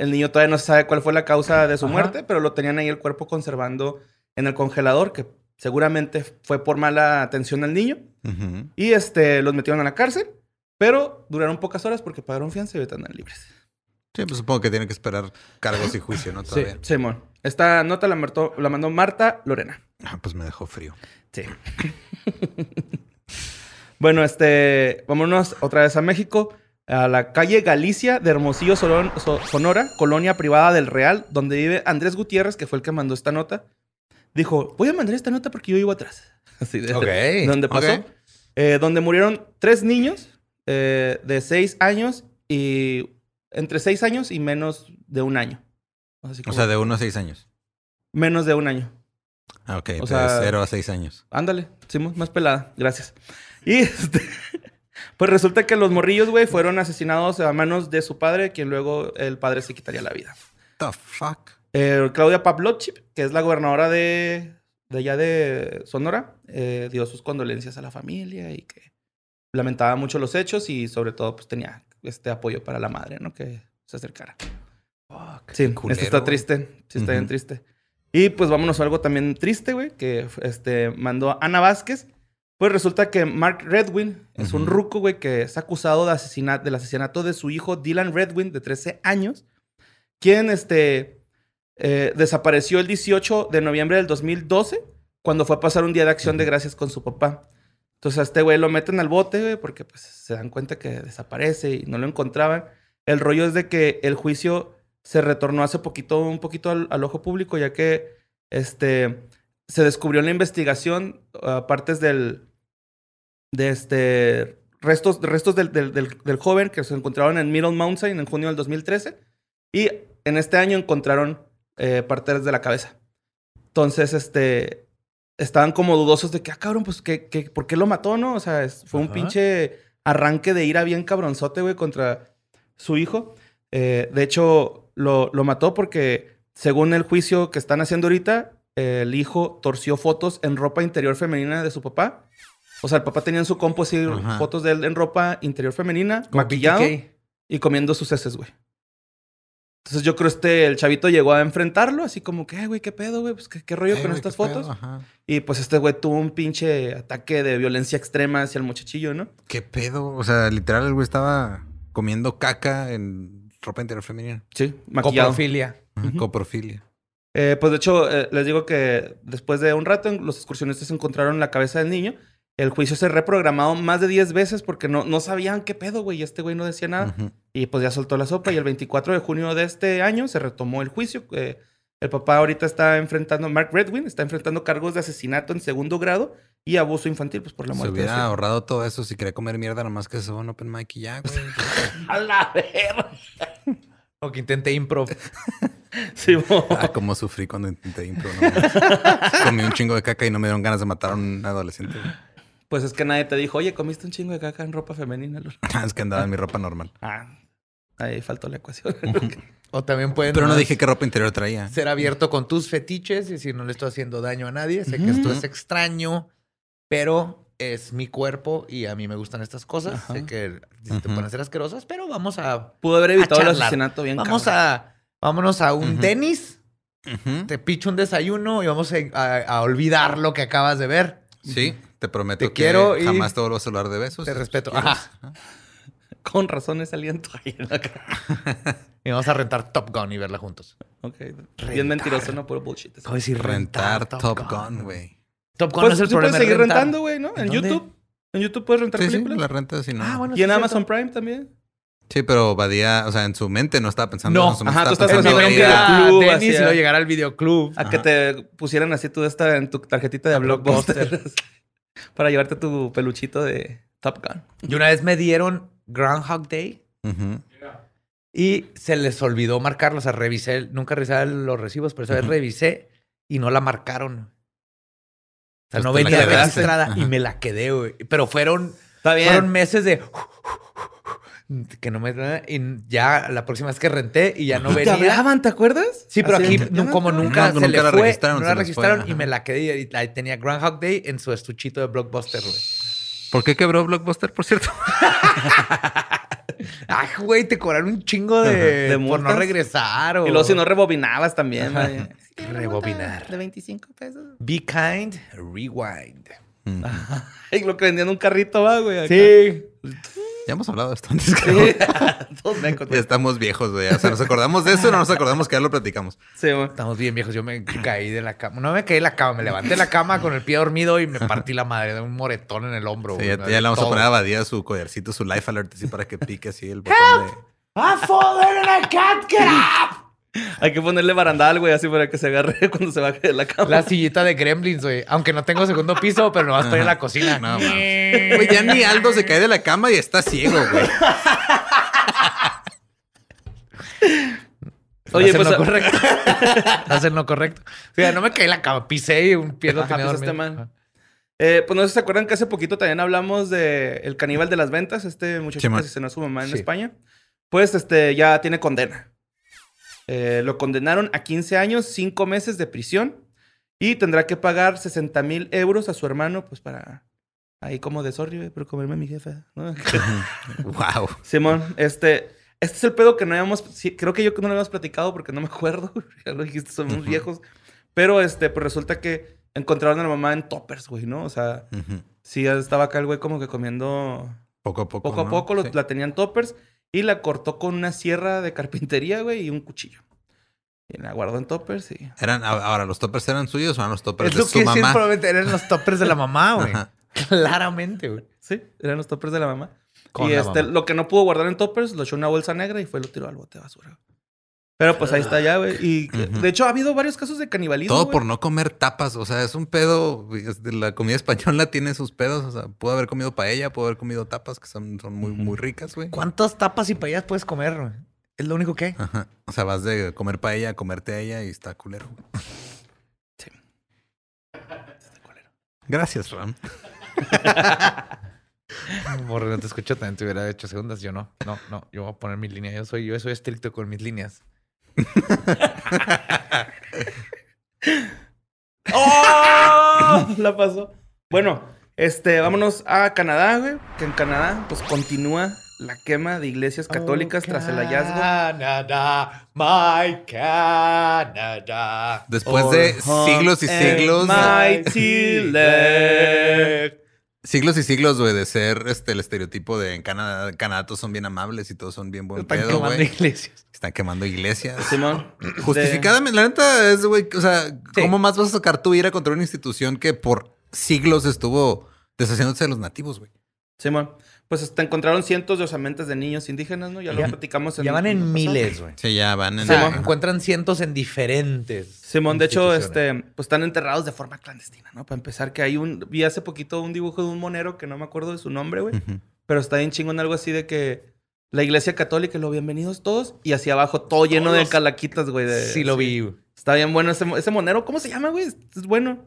el niño todavía no se sabe cuál fue la causa de su Ajá. muerte, pero lo tenían ahí el cuerpo conservando en el congelador, que seguramente fue por mala atención al niño. Y este, los metieron a la cárcel, pero duraron pocas horas porque pagaron fianza y ahorita andan libres. Sí, pues supongo que tienen que esperar cargos y juicio, ¿no? Todavía. Simón. Esta nota la, martó- la mandó Marta Lorena. Ah, pues me dejó frío. Sí. bueno, este, vámonos otra vez a México, a la calle Galicia de Hermosillo, Sonora, colonia privada del Real, donde vive Andrés Gutiérrez, que fue el que mandó esta nota. Dijo, voy a mandar esta nota porque yo vivo atrás. Así de, Ok. donde pasó. Eh, donde murieron tres niños eh, de seis años y entre seis años y menos de un año. Así O sea, de uno a seis años. menos de un año. Ah, ok. O de sea- cero a seis años. Ándale, Simón, más pelada. Gracias. Y este, pues resulta que los morrillos, güey, fueron asesinados a manos de su padre, quien luego el padre se quitaría la vida. The fuck? Eh, Claudia Pavlovchik, que es la gobernadora de, de allá de Sonora, eh, dio sus condolencias a la familia y que lamentaba mucho los hechos y sobre todo pues tenía este apoyo para la madre, ¿no? Que se acercara. Sí, culero, esto está triste. Sí, está bien Ujú. triste. Y pues vámonos a algo también triste, güey, que este, mandó Ana Vázquez. Pues resulta que Mark Redwin es un ruco, güey, que es acusado de asesinato, del asesinato de su hijo Dylan Redwin, de 13 años, quien este, eh, desapareció el 18 de noviembre del 2012, cuando fue a pasar un día de acción de gracias con su papá. Entonces a este güey lo meten al bote, güey, porque pues se dan cuenta que desaparece y no lo encontraban. El rollo es de que el juicio se retornó hace poquito, un poquito al, al ojo público, ya que este, se descubrió en la investigación ah, partes del, de este, restos, restos del, del- del- del joven que se encontraron en Middle Mountain en junio del 2013. Y en este año encontraron eh, partes de la cabeza. Entonces, este, estaban como dudosos de que, ah, cabrón, pues, ¿qué, qué, por qué lo mató, no? O sea, es- fue un Ajá. pinche arranque de ira bien cabronzote, güey, contra su hijo. Eh, de hecho, lo, lo mató porque según el juicio que están haciendo ahorita, el hijo torció fotos en ropa interior femenina de su papá. O sea, el papá tenía en su compo así Ajá. fotos de él en ropa interior femenina, Como maquillado y comiendo sus heces, güey. Entonces yo creo este, el chavito llegó a enfrentarlo, así como que, "Ay, güey, qué pedo, güey, pues qué, qué rollo Eh, con estas fotos. Ajá. Y pues este güey tuvo un pinche ataque de violencia extrema hacia el muchachillo, ¿no? ¿Qué pedo? O sea, literal, el güey estaba comiendo caca en ropa interior femenina. Sí, maquillado. Coprofilia. Coprofilia. Eh, pues de hecho, eh, les digo que después de un rato, los excursionistas encontraron la cabeza del niño. El juicio se reprogramado más de 10 veces porque no, no sabían qué pedo, güey. Y este güey no decía nada. Y pues ya soltó la sopa. Y el 24 de junio de este año se retomó el juicio. Eh, el papá ahorita está enfrentando, Mark Redwin, está enfrentando cargos de asesinato en segundo grado y abuso infantil, pues por la Se muerte. de hubiera ahorrado todo eso si quería comer mierda, nomás que se va a un open mic y ya, güey. A la verga. O que intenté improv. Sí, ah, cómo sufrí cuando intenté impro. no. Comí un chingo de caca y no me dieron ganas de matar a un adolescente. güey. Pues es que nadie te dijo, oye, comiste un chingo de caca en ropa femenina. Lolo?" Ah, es que andaba en mi ropa normal. Ah, ahí faltó la ecuación. O también pueden Pero no dije qué ropa interior traía. ser abierto con tus fetiches y decir no le estoy haciendo daño a nadie. Sé que esto es extraño, pero es mi cuerpo y a mí me gustan estas cosas. Ajá. Sé que te pueden hacer asquerosas, pero vamos a Pudo haber evitado el asesinato bien vamos cabrón. a vámonos a un Ujú. tenis. Ujú. Te picho un desayuno y vamos a, a- a olvidar lo que acabas de ver. Sí, te prometo Te que quiero y- jamás te vuelvo a hablar de besos. Te respeto. Con razón ese aliento ahí en la cara. Y vamos a rentar Top Gun y verla juntos. Ok. Rentar. Bien mentiroso, no puro bullshit. ¿Cómo decir Rentar Top Gun, güey. Top Gun Pues no es el sí puedes problema. es seguir rentar. rentando, güey, ¿no? ¿En? YouTube. En YouTube puedes rentar Sí, sí, películas. la renta si no. Ah, bueno. y en sí es Amazon cierto. Prime también. Sí, pero Badía, o sea, en su mente no estaba pensando No. en eso. Ajá, tú estás El pensando en a- videoclub, era Dennis y hacia- luego llegar al videoclub. A que te pusieran así tú esta en tu tarjetita de A Blockbuster. Para llevarte tu peluchito de Top Gun. Y una vez me dieron Groundhog Day y se les olvidó marcarlo. O sea, revisé, nunca revisé los recibos, pero esa vez revisé y no la marcaron. O sea, Pues no venía registrada y me la quedé, güey. Pero fueron, Está bien. fueron meses de que no me y ya la próxima vez que renté y ya no ¿Y ¿Te venía. hablaban, te acuerdas? Sí, pero Así aquí de, nu- "Ya, como no". nunca No, se nunca le la fue, registraron, no la fue, registraron y ajá. me la quedé y ahí tenía Groundhog Day en su estuchito de Blockbuster, güey. ¿Por qué quebró Blockbuster, por cierto? Ay, güey, te cobraron un chingo de, ¿De por no regresar o Y luego si no rebobinabas también. Güey. Rebobinar. De 25 pesos. Be kind, rewind. Ujú. Y lo que vendían en un carrito, va, güey. acá. Sí. Ya hemos hablado de esto antes, creo. Sí. Todos Ya estamos viejos, güey. O sea, nos acordamos de eso y no nos acordamos que ya lo platicamos. Sí, güey. Estamos bien viejos. Yo me caí de la cama. No me caí de la cama, me levanté de la cama con el pie dormido y me partí la madre de un moretón en el hombro. Sí, güey. ya, ya le vamos a poner a Badía su collarcito, su life alert, así para que pique así el botón de... ¡I fallen and I can't get up! Hay que ponerle barandal, güey, así para que se agarre cuando se baje de la cama. La sillita de Gremlins, güey. Aunque no tengo segundo piso, pero no vas a estar en la cocina. No, mames. Güey, ya ni Aldo se cae de la cama y está ciego, güey. Oye, pues, No correcto. Hacer no correcto. O sea, no me caí en la cama, pisé y un pie no Ajá, tenía dormido. mal. Eh, pues no sé si se acuerdan que hace poquito también hablamos de El Caníbal de las Ventas, este muchacho que asesinó a su mamá en Sí. España. Pues este ya tiene condena. Eh, lo condenaron a 15 años, 5 meses de prisión y tendrá que pagar 60 mil euros a su hermano, pues para ahí como de sorry, por comerme a mi jefa. ¿no? wow. Simón, este, este es el pedo que no habíamos, sí, creo que yo que no lo habíamos platicado porque no me acuerdo, ya lo dijiste, somos Ujú. viejos, pero este, pues resulta que encontraron a la mamá en toppers, güey, ¿no? O sea, sí estaba acá el güey como que comiendo Poco a poco. poco a ¿no? poco, lo- Sí. la tenían toppers y la cortó con una sierra de carpintería, güey, y un cuchillo. Y la guardó en toppers y... Eran, ahora, ¿los toppers eran suyos o eran los toppers Es de lo su que mamá? probablemente eran los toppers de la mamá, güey. Claramente, güey. Sí, eran los toppers de la mamá. Con y la este, mamá. lo que no pudo guardar en toppers, lo echó en una bolsa negra y fue y lo tiró al bote de basura. Pero pues ahí está ya, güey. Y de hecho ha habido varios casos de canibalismo. Todo por no comer tapas. O sea, es un pedo. La comida española tiene sus pedos. O sea, pudo haber comido paella, pudo haber comido tapas que son, son muy, muy ricas, güey. ¿Cuántas tapas y paellas puedes comer? güey? Es lo único que hay. Ajá. O sea, vas de comer paella a comerte a ella y está culero. güey. Gracias, Ram. Borre, no te escucho también te hubiera hecho segundas. Yo no. No, no. Yo voy a poner mi línea. Yo soy, yo soy estricto con mis líneas. ¡Oh! La pasó. Bueno, este, vámonos a Canadá, güey. Que en Canadá, pues continúa la quema de iglesias católicas tras el hallazgo. Canadá, my Canada. Después de siglos y siglos. Mighty land. Siglos y siglos, güey, de ser este el estereotipo de en Canadá, en Canadá todos son bien amables y todos son bien buen Están pedo, quemando iglesias. Están quemando iglesias. Simón. Justificadamente, la neta es, güey, o sea, ¿cómo más vas a sacar tu ira contra una institución que por siglos estuvo deshaciéndose de los nativos, güey? Simón. Pues hasta encontraron cientos de osamentas de niños indígenas, ¿no? Ya lo Ya- platicamos en Ya van en miles, güey. Sí, ya van en... Ajá. encuentran cientos en diferentes. Simón, de hecho, este, pues están enterrados de forma clandestina, ¿no? Para empezar, que hay un. Vi hace poquito un dibujo de un monero que no me acuerdo de su nombre, güey. Pero está bien chingón algo así de que la iglesia católica, lo bienvenidos todos, y hacia abajo todo lleno de calaquitas, güey. de- Sí lo vi. güey. Está bien bueno ese, ese monero. ¿Cómo se llama, güey? Es, es bueno.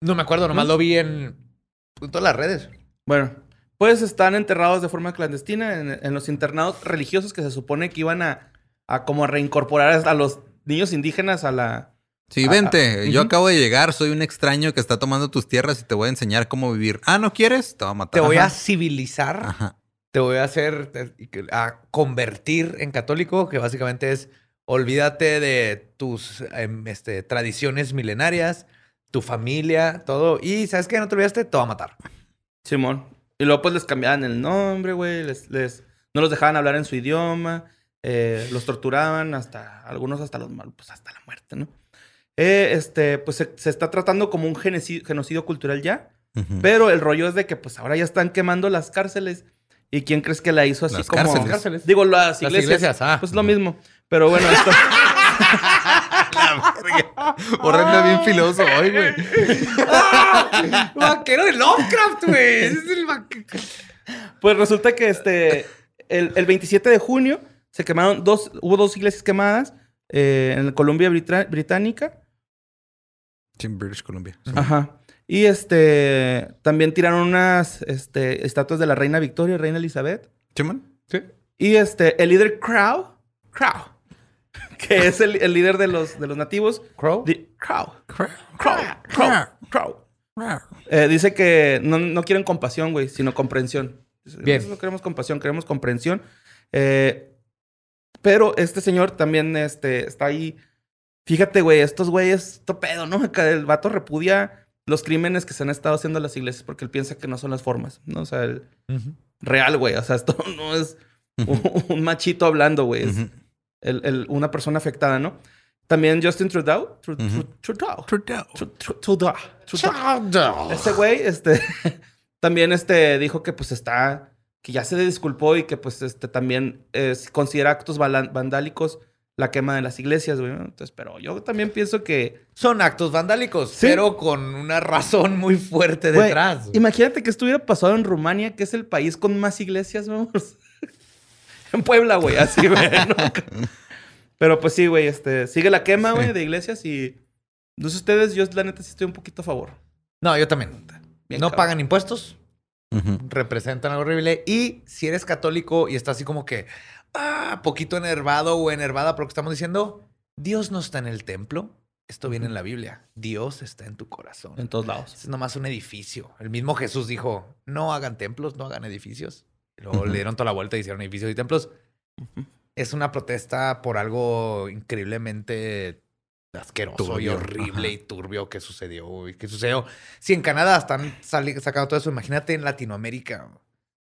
No me acuerdo, nomás ¿Mm? lo vi en, en todas las redes. Bueno, pues están enterrados de forma clandestina en, en los internados religiosos que se supone que iban a, a como a reincorporar a los niños indígenas a la... Sí, vente. ah, Yo acabo de llegar, soy un extraño que está tomando tus tierras y te voy a enseñar cómo vivir. Ah, ¿no quieres? Te voy a matar. Te voy Ajá. a civilizar. Ajá. Te voy a hacer, te- a convertir en católico, que básicamente es olvídate de tus em, este, tradiciones milenarias, tu familia, todo. Y ¿sabes qué? No te olvidaste, te va a matar. Simón. Y luego pues les cambiaban el nombre, güey. Les, les- no los dejaban hablar en su idioma. eh, los torturaban hasta... Algunos hasta los mal- pues hasta la muerte, ¿no? Eh, este, pues se, se está tratando como un genocidio, genocidio cultural ya. Pero el rollo es de que pues ahora ya están quemando las cárceles. ¿Y quién crees que la hizo así Las como... cárceles. Cárceles. Digo, las Las iglesias. iglesias, ah. Pues lo mismo. Pero bueno, esto... Horrendo bien filoso hoy, güey. Vaquero de Lovecraft, güey. Ese es el vaque- Pues resulta que este, el, el 27 de junio se quemaron dos, hubo dos iglesias quemadas eh, en la Columbia Brita- Británica. Sí, en British Columbia. Ajá. Y este, también tiraron unas este, estatuas de la reina Victoria y reina Elizabeth. ¿Chimón? Sí. Y este, el líder Crow, Crow, que es el, el líder de los, de los nativos. Crow. di- Crow, Crow, Crow, Crow. Eh, dice que no, no quieren compasión, güey, sino comprensión. Bien. Nosotros no queremos compasión, queremos comprensión. Eh, pero este señor también este, está ahí. Fíjate, güey, estos güeyes, esto pedo, ¿no? Acá el vato repudia los crímenes que se han estado haciendo en las iglesias porque él piensa que no son las formas, ¿no? O sea, el real, güey. O sea, esto no es un, un machito hablando, güey. Ujú. El- el- una persona afectada, ¿no? También Justin Trudeau. Trudeau. Trudeau. Tru- Tru- Trudeau. Trudeau. Ese güey, este, también este, dijo que pues está, que ya se disculpó y que pues este también eh, considera actos vandálicos la quema de las iglesias, güey. Entonces, pero yo también pienso que, Son actos vandálicos, Sí. pero con una razón muy fuerte detrás. güey. imagínate que esto hubiera pasado en Rumania, que es el país con más iglesias, vamos. En Puebla, güey, así, güey. ¿no? Pero pues sí, güey, este, sigue la quema, güey, de iglesias y, no sé ustedes, yo la neta sí estoy un poquito a favor. No, yo también. Bien no cabrón. pagan impuestos, representan algo horrible. Y si eres católico y estás así como que, ah, poquito enervado o enervada por lo que estamos diciendo, Dios no está en el templo. Esto viene en la Biblia. Dios está en tu corazón. En todos lados. Es nomás un edificio. El mismo Jesús dijo, no hagan templos, no hagan edificios. Luego le dieron toda la vuelta y hicieron edificios y templos. Es una protesta por algo increíblemente asqueroso y horrible ajá. y turbio que sucedió. Y que sucedió. Si en Canadá están sacando todo eso, imagínate en Latinoamérica.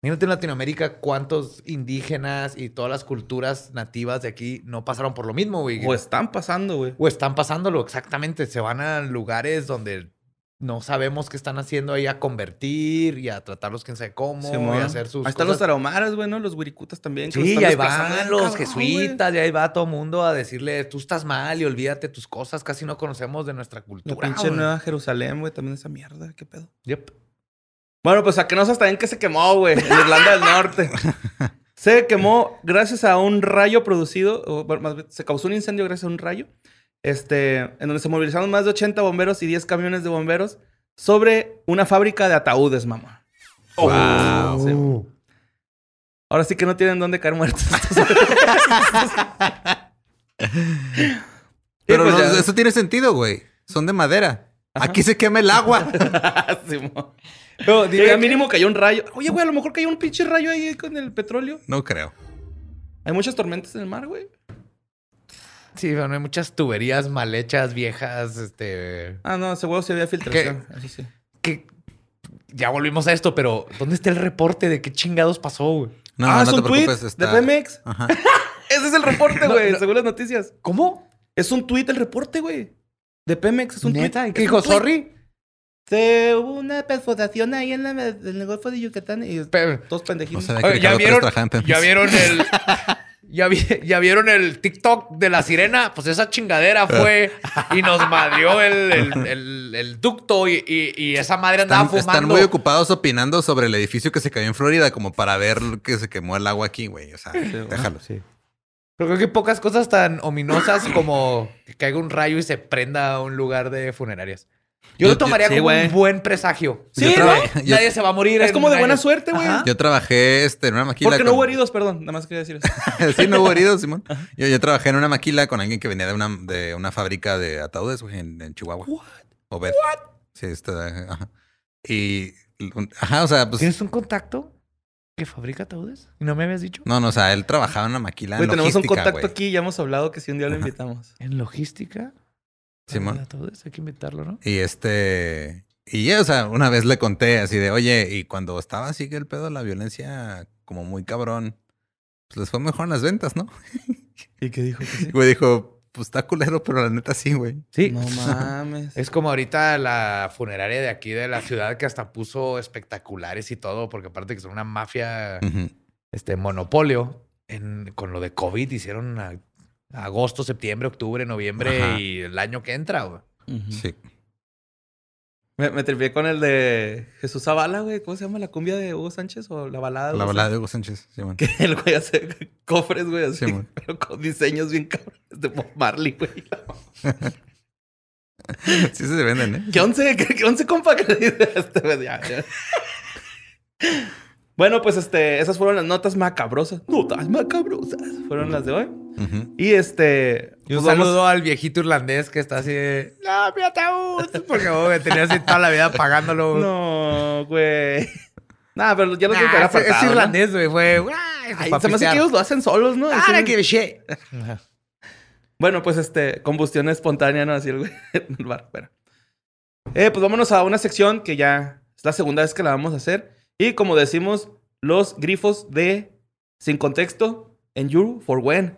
Imagínate en Latinoamérica cuántos indígenas y todas las culturas nativas de aquí no pasaron por lo mismo, güey. O están pasando, güey. O están pasándolo exactamente. Se van a lugares donde no sabemos qué están haciendo ahí a convertir y a tratarlos quién sabe cómo y a hacer sus Ahí están los tarahumaras, güey, ¿no? Los huiricutas también. Sí, y ahí van los cabrón, jesuitas, y ahí va todo el mundo a decirle, tú estás mal y olvídate tus cosas, casi no conocemos de nuestra cultura. La pinche güey". Nueva Jerusalén, güey, también esa mierda, qué pedo. Yep. Bueno, pues a que no sabes también que se quemó, güey, en Irlanda del Norte. Se quemó gracias a un rayo producido, o más bien, se causó un incendio gracias a un rayo, este, en donde se movilizaron más de 80 bomberos y 10 camiones de bomberos sobre una fábrica de ataúdes, mamá. Wow. Sí, güey. Ahora sí que no tienen dónde caer muertos. Pero pues no, eso tiene sentido, güey. Son de madera. Aquí se quema el agua. Simón. No, que- mínimo cayó un rayo. Oye, güey, a lo mejor cayó un pinche rayo ahí con el petróleo. no creo. Hay muchas tormentas en el mar, güey. Sí, pero no hay muchas tuberías mal hechas, viejas, este... Ah, no, seguro sí había filtración. Eso sí. Que ya volvimos a esto, pero ¿dónde está el reporte de qué chingados pasó, güey? No, ah, no es te un tweet preocupes. de Está... Pemex. Ajá. Ese es el reporte, No, güey, no. según las noticias. ¿Cómo? Es un tweet el reporte, güey. De Pemex. Es un ¿Neta? tweet. ¿Y qué dijo? ¿Sorry? Se hubo una perforación ahí en, la- en el Golfo de Yucatán y Pero- todos No pendejitos. que Oye, ¿ya vieron. ¿Ya vieron el... ¿Ya, vi- ya vieron el TikTok de la sirena? Pues esa chingadera fue y nos madrió el, el- el- el ducto y, y- y esa madre andaba Están, fumando. están muy ocupados opinando sobre el edificio que se cayó en Florida como para ver que se quemó el agua aquí, güey. O sea, déjalo. Pero creo que pocas cosas tan ominosas como que caiga un rayo y se prenda a un lugar de funerarias. Yo, Yo- lo tomaría yo- sí, como un buen presagio. Sí, ¿no? Nadie se va a morir. Es como de buena años. suerte, güey. Yo trabajé este, en una maquila. Porque no con- hubo heridos, perdón. Nada más quería decir eso. sí, no hubo heridos, Simón. Yo, yo trabajé en una maquila con alguien que venía de una, de una fábrica de ataúdes, güey, en, en Chihuahua. O ver. Sí, está. Ajá. Y. Ajá, o sea, pues. ¿Tienes un contacto que fabrica ataúdes? ¿Y no me habías dicho? No, no, o sea, él trabajaba en una maquila. Güey, en tenemos un contacto güey. aquí y ya hemos hablado que si un día lo invitamos. ¿En logística? Simón. Para Ataúdes, hay que invitarlo, ¿no? Y este. Y ya, o sea, una vez le conté así de, oye, y cuando estaba así que el pedo de la violencia, como muy cabrón, pues les fue mejor en las ventas, ¿no? ¿Y qué dijo? Que sí? Y güey dijo, pues está culero, pero la neta sí, güey. Sí. No mames. Es como ahorita la funeraria de aquí de la ciudad que hasta puso espectaculares y todo, porque aparte que son una mafia, este monopolio, en, con lo de COVID hicieron a- agosto, septiembre, octubre, noviembre Ajá. y el año que entra, güey. Sí. Me, me tripié con el de Jesús Zavala, güey. ¿Cómo se llama? ¿La cumbia de Hugo Sánchez o la balada? de La Hugo balada de Hugo Sánchez. Que el güey hace cofres, güey, así. Sí, pero con diseños bien cabrones de Bob Marley, güey. Sí se venden, ¿eh? ¿Qué once? ¿Qué, qué once, compa? Que le dice este, güey, ya, ya. Bueno, pues este, esas fueron las notas macabrosas. Notas macabrosas. Fueron las de hoy. Y este. Y un pues vamos- saludo al viejito irlandés que está así de, no, mi ataúd, porque güey, tenía así toda la vida pagándolo. No, güey. Nah, pero ya lo Nah, tengo que es, es apartado, ¿no? irlandés, güey, fue, Ay, se me hace que ellos lo hacen solos, ¿no? Ah, shit. Bueno, pues este, combustión espontánea, ¿no? Así el güey el bar. Bueno. Eh, pues vámonos a una sección que ya es la segunda vez que la vamos a hacer. Y como decimos, los grifos de sin contexto en You for When.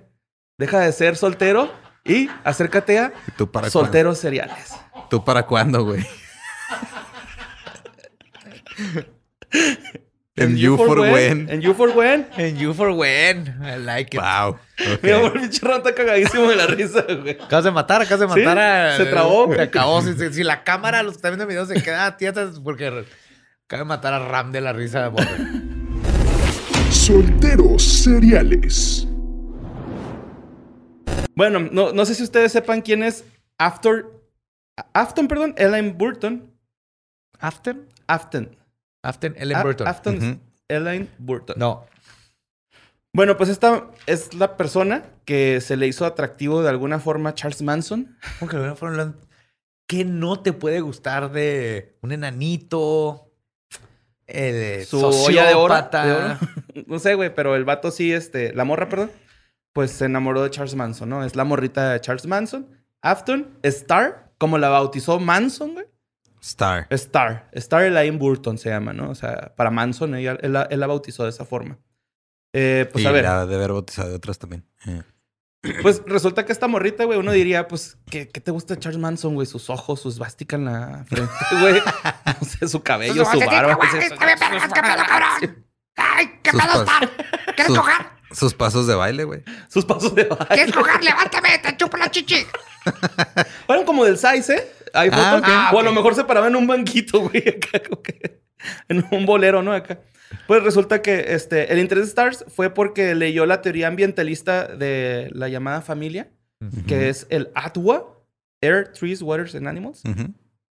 Deja de ser soltero y acércate a ¿Y tú para solteros seriales. cuándo? ¿Tú para cuándo, güey? en You for When. En You for When. And you for when. I like it. Wow. Ok. Mi amor, el pinche está cagadísimo de la risa, güey. Acabas de matar, acabas de Sí, matar a... se trabó. Se acabó. Si, la cámara, los que están viendo el video, se queda tieta es porque acaba de matar a Ram de la risa. güey. Solteros seriales. Bueno, no, no sé si ustedes sepan quién es After... Afton, perdón. Elaine Burton. ¿Afton? Afton. Afton Ellen A- Burton. Afton. Elaine Burton. No. Bueno, pues esta es la persona que se le hizo atractivo de alguna forma a Charles Manson. ¿Cómo que no fueron las- ¿Qué no te puede gustar de un enanito? El Su olla de oro. sociópata? de oro. no sé, güey, pero el vato sí, este, la morra, perdón, pues se enamoró de Charles Manson, ¿no? Es la morrita de Charles Manson. Afton, Star, como la bautizó Manson, güey. Star. Star. Star Elaine Burton se llama, ¿no? O sea, para Manson, ella, él, la, él la bautizó de esa forma. Eh, pues y a ver. la de haber bautizado de otras también. Eh. Pues resulta que esta morrita, güey, uno diría, pues, ¿qué, qué te gusta de Charles Manson, güey? Sus ojos, sus vástica en la frente, güey. No sé, su cabello, su barba. ¡Ay, qué Sus pedo está! ¿Quieres sus- coger? Sus pasos de baile, güey. Sus pasos de baile. ¿Quieres coger? ¡Levántame! ¡Te chupo la chichi! Fueron como del size, ¿eh? Hay fotos. Ah, ok. Ah, O a lo ok. mejor se paraba en un banquito, güey, acá, como que- en un bolero, ¿no? Acá. Pues resulta que este, el interés de Stars fue porque leyó la teoría ambientalista de la llamada familia, que es el ATWA, Air, Trees, Waters and Animals.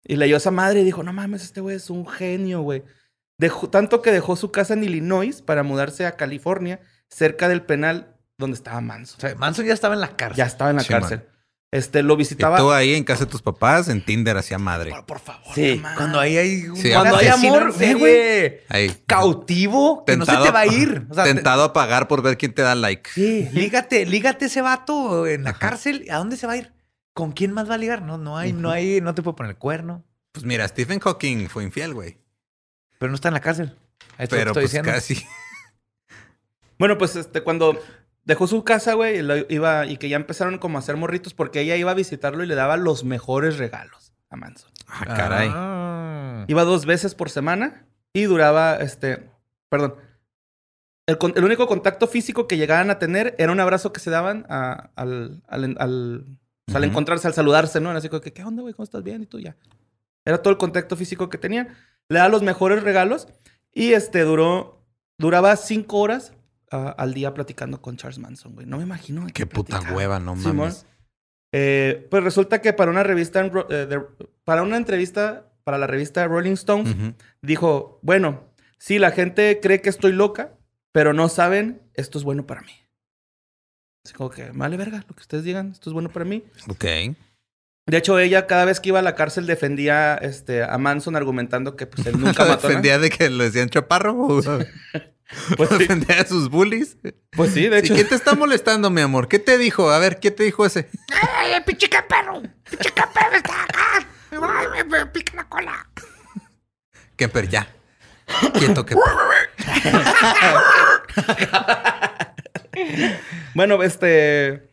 Y leyó esa madre y dijo, no mames, este güey es un genio, güey. Dejó, tanto que dejó su casa en Illinois para mudarse a California, cerca del penal donde estaba Manson. O sea, Manson ya estaba en la cárcel. Ya estaba en la Sí, cárcel. Este, lo Y visitaba. tú ahí en casa de tus papás, en Tinder, hacía madre. Por, por favor. Sí, mamá. cuando ahí hay un Sí, cuando hay amor, serie. güey, Ahí. cautivo, que no se te va a ir. O sea, te- tentado a pagar por ver quién te da like. sí, lígate, lígate ese vato en la cárcel. ¿A dónde se va a ir? ¿Con quién más va a ligar? No, no hay, no hay, no te puede poner el cuerno. Pues mira, Stephen Hawking fue infiel, güey. Pero no está en la cárcel. Esto Pero estoy pues diciendo. casi. Bueno, pues este, cuando dejó su casa, güey, y lo iba, y que ya empezaron como a hacer morritos, porque ella iba a visitarlo y le daba los mejores regalos a Manson. Ah, caray. Ah. Iba dos veces por semana y duraba, este, perdón. El, único contacto físico que llegaban a tener era un abrazo que se daban a- al, al, al- o sea, al Ujú. encontrarse, al saludarse, ¿no? Era así como que, ¿qué onda, güey? ¿Cómo estás bien? Y tú ya. Era todo el contacto físico que tenían. Le daba los mejores regalos y este duró, duraba cinco horas al día platicando con Charles Manson, güey. No me imagino. Qué puta hueva, no mames. Eh, pues resulta que para una revista, en eh, de- para una entrevista para la revista Rolling Stones, dijo, bueno, sí, la gente cree que estoy loca, pero no saben, esto es bueno para mí. Así como que, vale verga, lo que ustedes digan, esto es bueno para mí. Ok. De hecho, ella cada vez que iba a la cárcel defendía este, a Manson argumentando que pues él nunca mató a nadie. ¿Defendía de que le decían chaparro? ¿O Pues sí, defendía a sus bullies? pues sí, de Sí, hecho. ¿Quién te está molestando, mi amor? ¿Qué te dijo? A ver, ¿qué te dijo ese? ¡Ay, el pinche que perro! ¡Pinche que perro está acá! ¡Ay, me, me pica la cola! Kemper, ya. Quieto, que Bueno, este.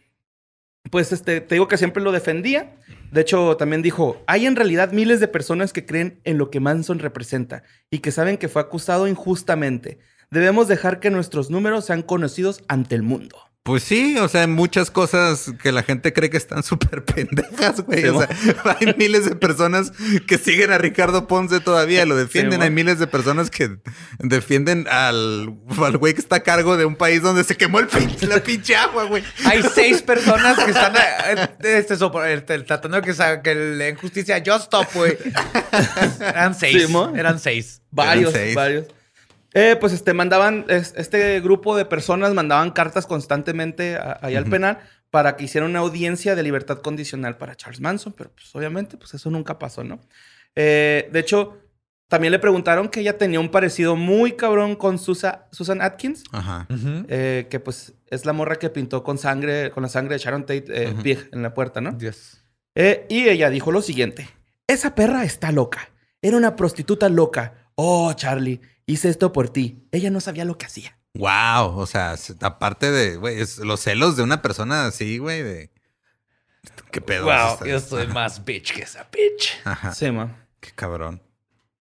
Pues este, te digo que siempre lo defendía. De hecho, también dijo: hay en realidad miles de personas que creen en lo que Manson representa y que saben que fue acusado injustamente. Debemos dejar que nuestros números sean conocidos ante el mundo. Pues sí, o sea, hay muchas cosas que la gente cree que están súper pendejas, güey. Sí, o sea, hay miles de personas que siguen a Ricardo Ponce todavía, lo defienden. hay miles de personas que defienden al al güey que está a cargo de un país donde se quemó el pinche, la pinche agua, güey. Hay seis personas que están eh, este, este, tratando de que, que le den justicia a Just Stop, güey. Eran seis. Sí. Eran seis. Varios, seis. varios. Eh, pues este, mandaban, es- este grupo de personas mandaban cartas constantemente a- ahí al penal para que hicieran una audiencia de libertad condicional para Charles Manson, pero pues obviamente pues eso nunca pasó, ¿no? Eh, de hecho, también le preguntaron que ella tenía un parecido muy cabrón con Susa- Susan Atkins, Ajá. Eh, que pues es la morra que pintó con sangre, con la sangre de Sharon Tate eh. Pig en la puerta, ¿no? Dios. Eh, y ella dijo lo siguiente: Esa perra está loca. Era una prostituta loca. Oh, Charlie, hice esto por ti. Ella no sabía lo que hacía. Wow, o sea, aparte de, güey, es los celos de una persona así, güey, de... ¿Qué pedo? Wow, yo soy más bitch que esa bitch. Ajá. Sí, ma. Qué cabrón.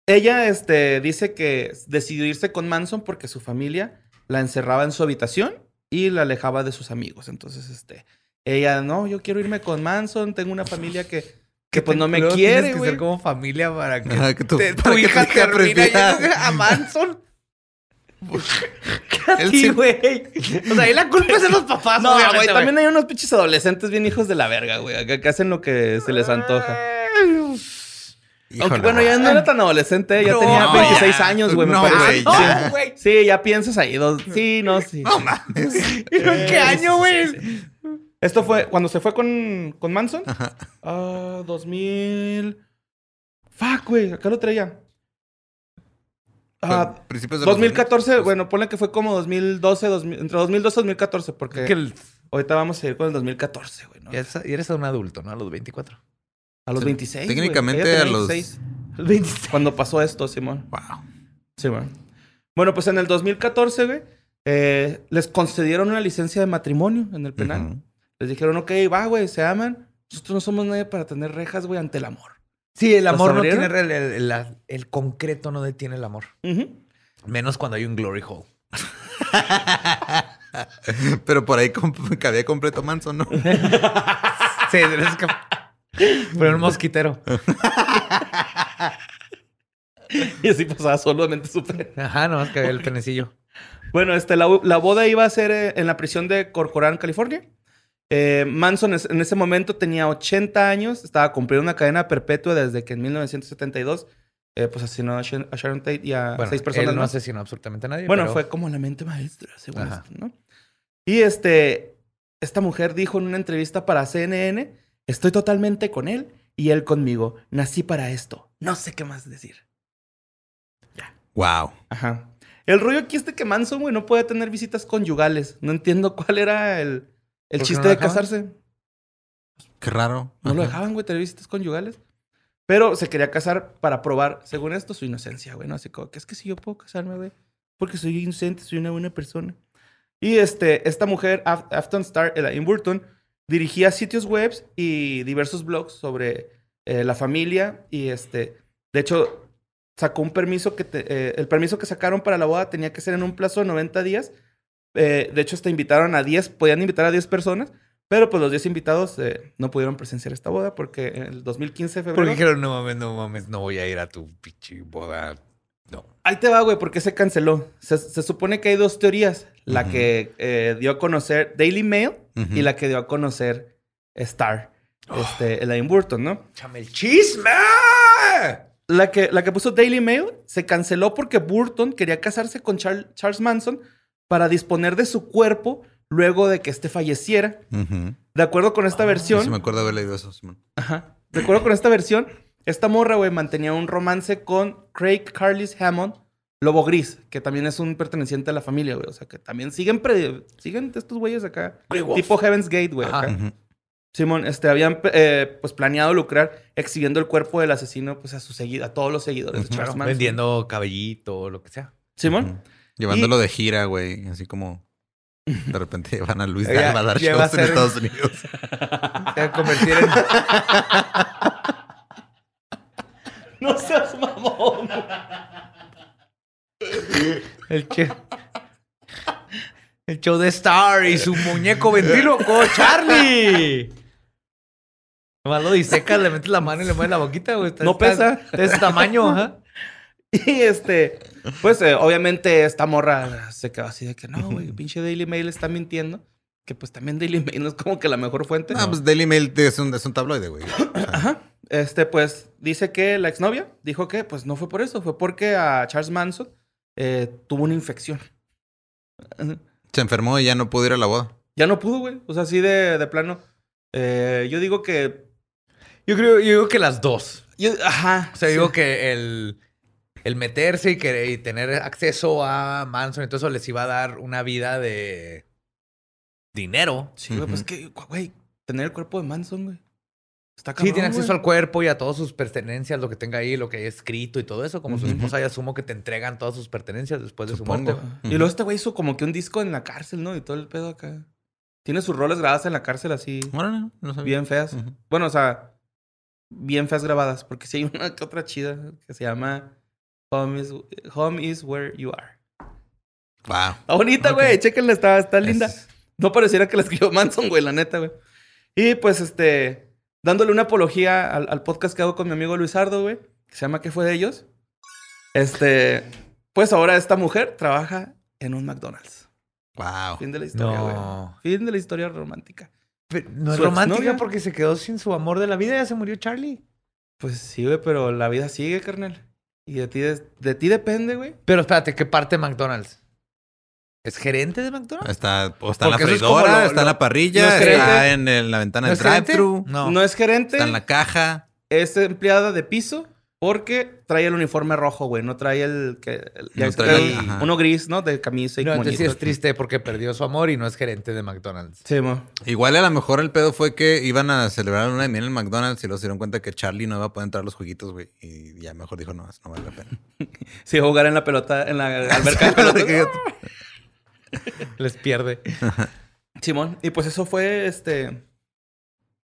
Ella este, dice que decidió irse con Manson porque su familia la encerraba en su habitación y la alejaba de sus amigos. Entonces, este, ella, no, yo quiero irme con Manson. Tengo una familia que, que pues no me quiere, Tienes que güey. ser como familia para que, Ajá, que tu- te- para tu que hija prefiera- yendo a Manson. ¿Qué a Él ti, sí- güey? O sea, ahí la culpa es de los papás, No, güey, también hay unos pinches adolescentes bien hijos de la verga, güey, que, que hacen lo que se les antoja. Aunque bueno, ya no era tan adolescente, ya No, tenía no, 26 ya. años, güey. me No, parece. güey, Sí. ya. No, güey. Sí, ya piensas ahí. Dos... Sí, no, sí. No mames. ¿En qué año, güey? Esto fue cuando se fue con, con Manson. Ajá. Ah, 2000. Fuck, güey, acá lo traía. Ah, principios de los 2014, 2000. bueno, ponle que fue como 2012, 2000, entre 2012 y 2014, porque Que el- ahorita vamos a ir con el 2014, güey, ¿no? y eres un adulto, ¿no? A los 24. A los Sí, 26. güey, técnicamente tenía a los- 26, A los 26. Cuando pasó esto, Simón. Wow. Sí, güey. Bueno, pues en el 2014, güey, eh, les concedieron una licencia de matrimonio en el penal. Ujú. Les dijeron, ok, va, güey, se aman. Nosotros no somos nadie para tener rejas, güey, ante el amor. Sí, el ¿Los amor no tiene... El, el- el- la- el concreto no detiene el amor. Menos cuando hay un glory hole. Pero por ahí cabía completo Manson, ¿no? Sí, es que... Pero un mosquitero. Y así pasaba solamente súper. Ajá, no, es que había el penecillo. Bueno, este, la, la boda iba a ser eh, en la prisión de Corcoran, California. Eh, Manson en ese momento tenía 80 años, estaba cumpliendo una cadena perpetua desde que en 1972 eh, pues asesinó a, Sharon- a Sharon Tate y a Bueno, seis personas él no más. asesinó absolutamente a nadie. Bueno, pero- fue como la mente maestra, según Ajá. esto, ¿no? Y este, esta mujer dijo en una entrevista para CNN, estoy totalmente con él y él conmigo. Nací para esto. No sé qué más decir. Wow. Ajá. El rollo aquí es de que Manson, güey, no puede tener visitas conyugales. No entiendo cuál era el, el ¿Por qué chiste no de dejaban? casarse. Qué raro. No lo dejaban, güey, tener visitas conyugales. Pero se quería casar para probar, según esto, su inocencia, güey. ¿no? Así como que es que si yo puedo casarme, güey, porque soy inocente, soy una buena persona. Y este, esta mujer, Af- Afton Star, Elaine Burton, dirigía sitios webs y diversos blogs sobre eh, la familia. Y este, de hecho, sacó un permiso que te- eh, el permiso que sacaron para la boda tenía que ser en un plazo de 90 días. Eh, de hecho, hasta invitaron a 10, podían invitar a 10 personas. Pero pues los 10 invitados eh, no pudieron presenciar esta boda porque en el 2015 de febrero... Porque dijeron, no mames, no mames, no voy a ir a tu pinche boda. No. Ahí te va, güey, porque se canceló. Se, se supone que hay dos teorías. La que eh, dio a conocer Daily Mail y la que dio a conocer Star, este, Elaine Burton, ¿no? ¡Chame el chisme! La que, la que puso Daily Mail se canceló porque Burton quería casarse con Char- Charles Manson para disponer de su cuerpo luego de que este falleciera. De acuerdo con esta Sí, versión, sí me acuerdo haber leído eso, Simón. Ajá. De acuerdo con esta versión, esta morra, güey, mantenía un romance con Craig Carlis Hammond, Lobo Gris, que también es un perteneciente a la familia, güey. O sea, que también siguen, pre- siguen estos güeyes acá. Tipo Heaven's Gate, güey. Ajá. acá. Simón, este, habían eh, pues planeado lucrar exhibiendo el cuerpo del asesino pues a segui- a todos los seguidores de. Charles Manson. Vendiendo cabellito, lo que sea. Simón. Llevándolo de gira, güey. Así como de repente van a Luis Dalma a dar a shows en Estados Unidos. Se va a convertir en... No seas mamón. El, che- el show de Star y su muñeco ventríloco, Charlie. Nomás lo disecas, le metes la mano y le mueves la boquita, güey. No está- pesa. está De ese tamaño, ajá. Y este, pues eh, obviamente esta morra se quedó así de que no, güey, pinche Daily Mail está mintiendo. Que pues también Daily Mail no es como que la mejor fuente. No, pues Daily Mail es un, es un tabloide, güey. O sea, Ajá. Este, pues, dice que la exnovia dijo que, pues, no fue por eso. Fue porque a Charles Manson eh, tuvo una infección. Se enfermó y ya no pudo ir a la boda. Ya no pudo, güey. O sea, así de, de plano. Eh, yo digo que... Yo creo, yo digo que las dos. yo- ajá. O sea, sí. digo que el, el meterse y, que, y tener acceso a Manson y todo eso les iba a dar una vida de dinero. Sí, güey, pues que, güey, tener el cuerpo de Manson, güey. Está Sí, cabrón, tiene acceso güey. al cuerpo y a todas sus pertenencias, lo que tenga ahí, lo que haya escrito y todo eso. Como su Ujú. esposa, ya asumo que te entregan todas sus pertenencias después de su muerte. Y luego este güey hizo como que un disco en la cárcel, ¿no? Y todo el pedo acá. Tiene sus roles grabadas en la cárcel así, Órale, no, no sabía. bien feas. Bueno, o sea, bien feas grabadas. Porque sí hay una que otra chida que se llama Home is, Home is Where You Are. Wow. Está bonita, güey. Chéquenla, está, está linda. Es- No pareciera que la escribió Manson, güey, la neta, güey. Y pues, este, dándole una apología al, al podcast que hago con mi amigo Luisardo, güey, que se llama ¿Qué fue de ellos? Este, pues ahora esta mujer trabaja en un McDonald's. Wow. Fin de la historia, güey. No. Fin de la historia romántica. Pero no es romántica porque se quedó sin su amor de la vida. Ya se murió Charlie. Pues sí, güey, pero la vida sigue, carnal. Y de ti, de, de ti depende, güey. Pero espérate, ¿qué parte de McDonald's? ¿Es gerente de McDonald's? Está, o está en la es freidora, lo- está en la parrilla, ¿no es gerente? está en el- la ventana ¿No del es drive-thru, No. No es gerente, está en la caja. es empleada de piso porque trae el uniforme rojo, güey. No trae el que... el- No trae el- uno gris, ¿no? De camisa y No, entonces sí es triste porque perdió su amor y no es gerente de McDonald's. Sí, mo. Igual a lo mejor el pedo fue que iban a celebrar una de miel en McDonald's y luego se dieron cuenta que Charlie no iba a poder entrar a los jueguitos, güey. Y ya mejor dijo, no, no vale la pena. Sí, jugar en la pelota, en la alberca de pelotas. Les pierde. Simón. Y pues eso fue este.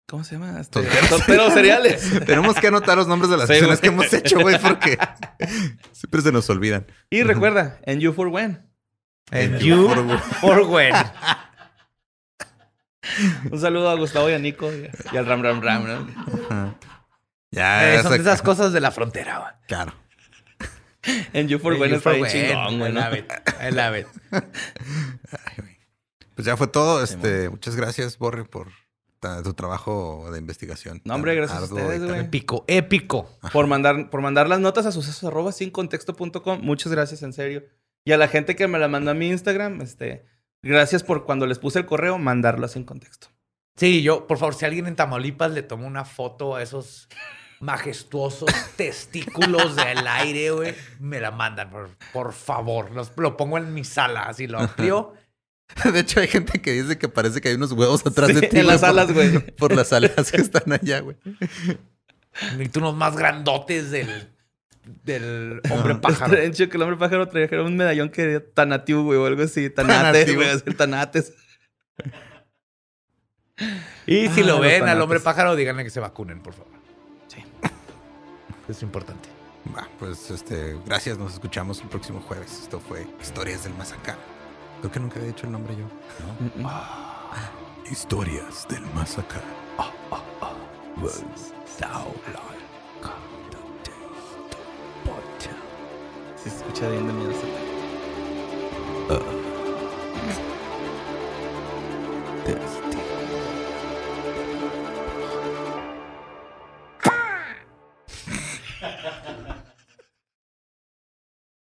¿Cómo se llama? Este, torpedos cereales. Tenemos que anotar los nombres de las Sí, acciones que hemos hecho, güey, porque siempre se nos olvidan. Y recuerda, en You for When. And You you for- for when. Un saludo a Gustavo y a Nico y, al Ram Ram Ram, ¿no? Ajá. Ya, Eh, son de esas cosas de la frontera, güey. Claro. En You for And When you está for bien when. chingón, güey. I ¿no? love it. I love it. Ay, güey. Pues ya fue todo. Este, muchas gracias, Borre, por tu trabajo de investigación. No, hombre, gracias a ustedes, güey. Épico, épico. Por mandar, por mandar las notas a sucesos arroba sin contexto.com. Muchas gracias, en serio. Y a la gente que me la mandó a mi Instagram, este, gracias por cuando les puse el correo, mandarlo en contexto. Sí, yo, por favor, si alguien en Tamaulipas le toma una foto a esos majestuosos testículos del aire, güey, me la mandan, por, por favor. Los- lo pongo en mi sala, así lo amplío. De hecho, hay gente que dice que parece que hay unos huevos atrás Sí, de ti. en las por- alas, güey. Por las alas que están allá, güey. Necesito unos más grandotes del, del hombre pájaro. Estaría chido que el hombre pájaro trajera un medallón que era Tanatiu, güey, o algo así. Tanate, Tanatiu. güey, Tanates. Y si Ah, lo ven al tanates. hombre pájaro, díganle que se vacunen, por favor. Sí. Es importante. Va, pues este, gracias, nos escuchamos el próximo jueves. Esto fue Historias del Más Acá. Creo que nunca había dicho el nombre yo. Historias del Más Acá. Se escucha bien de miedo. esa-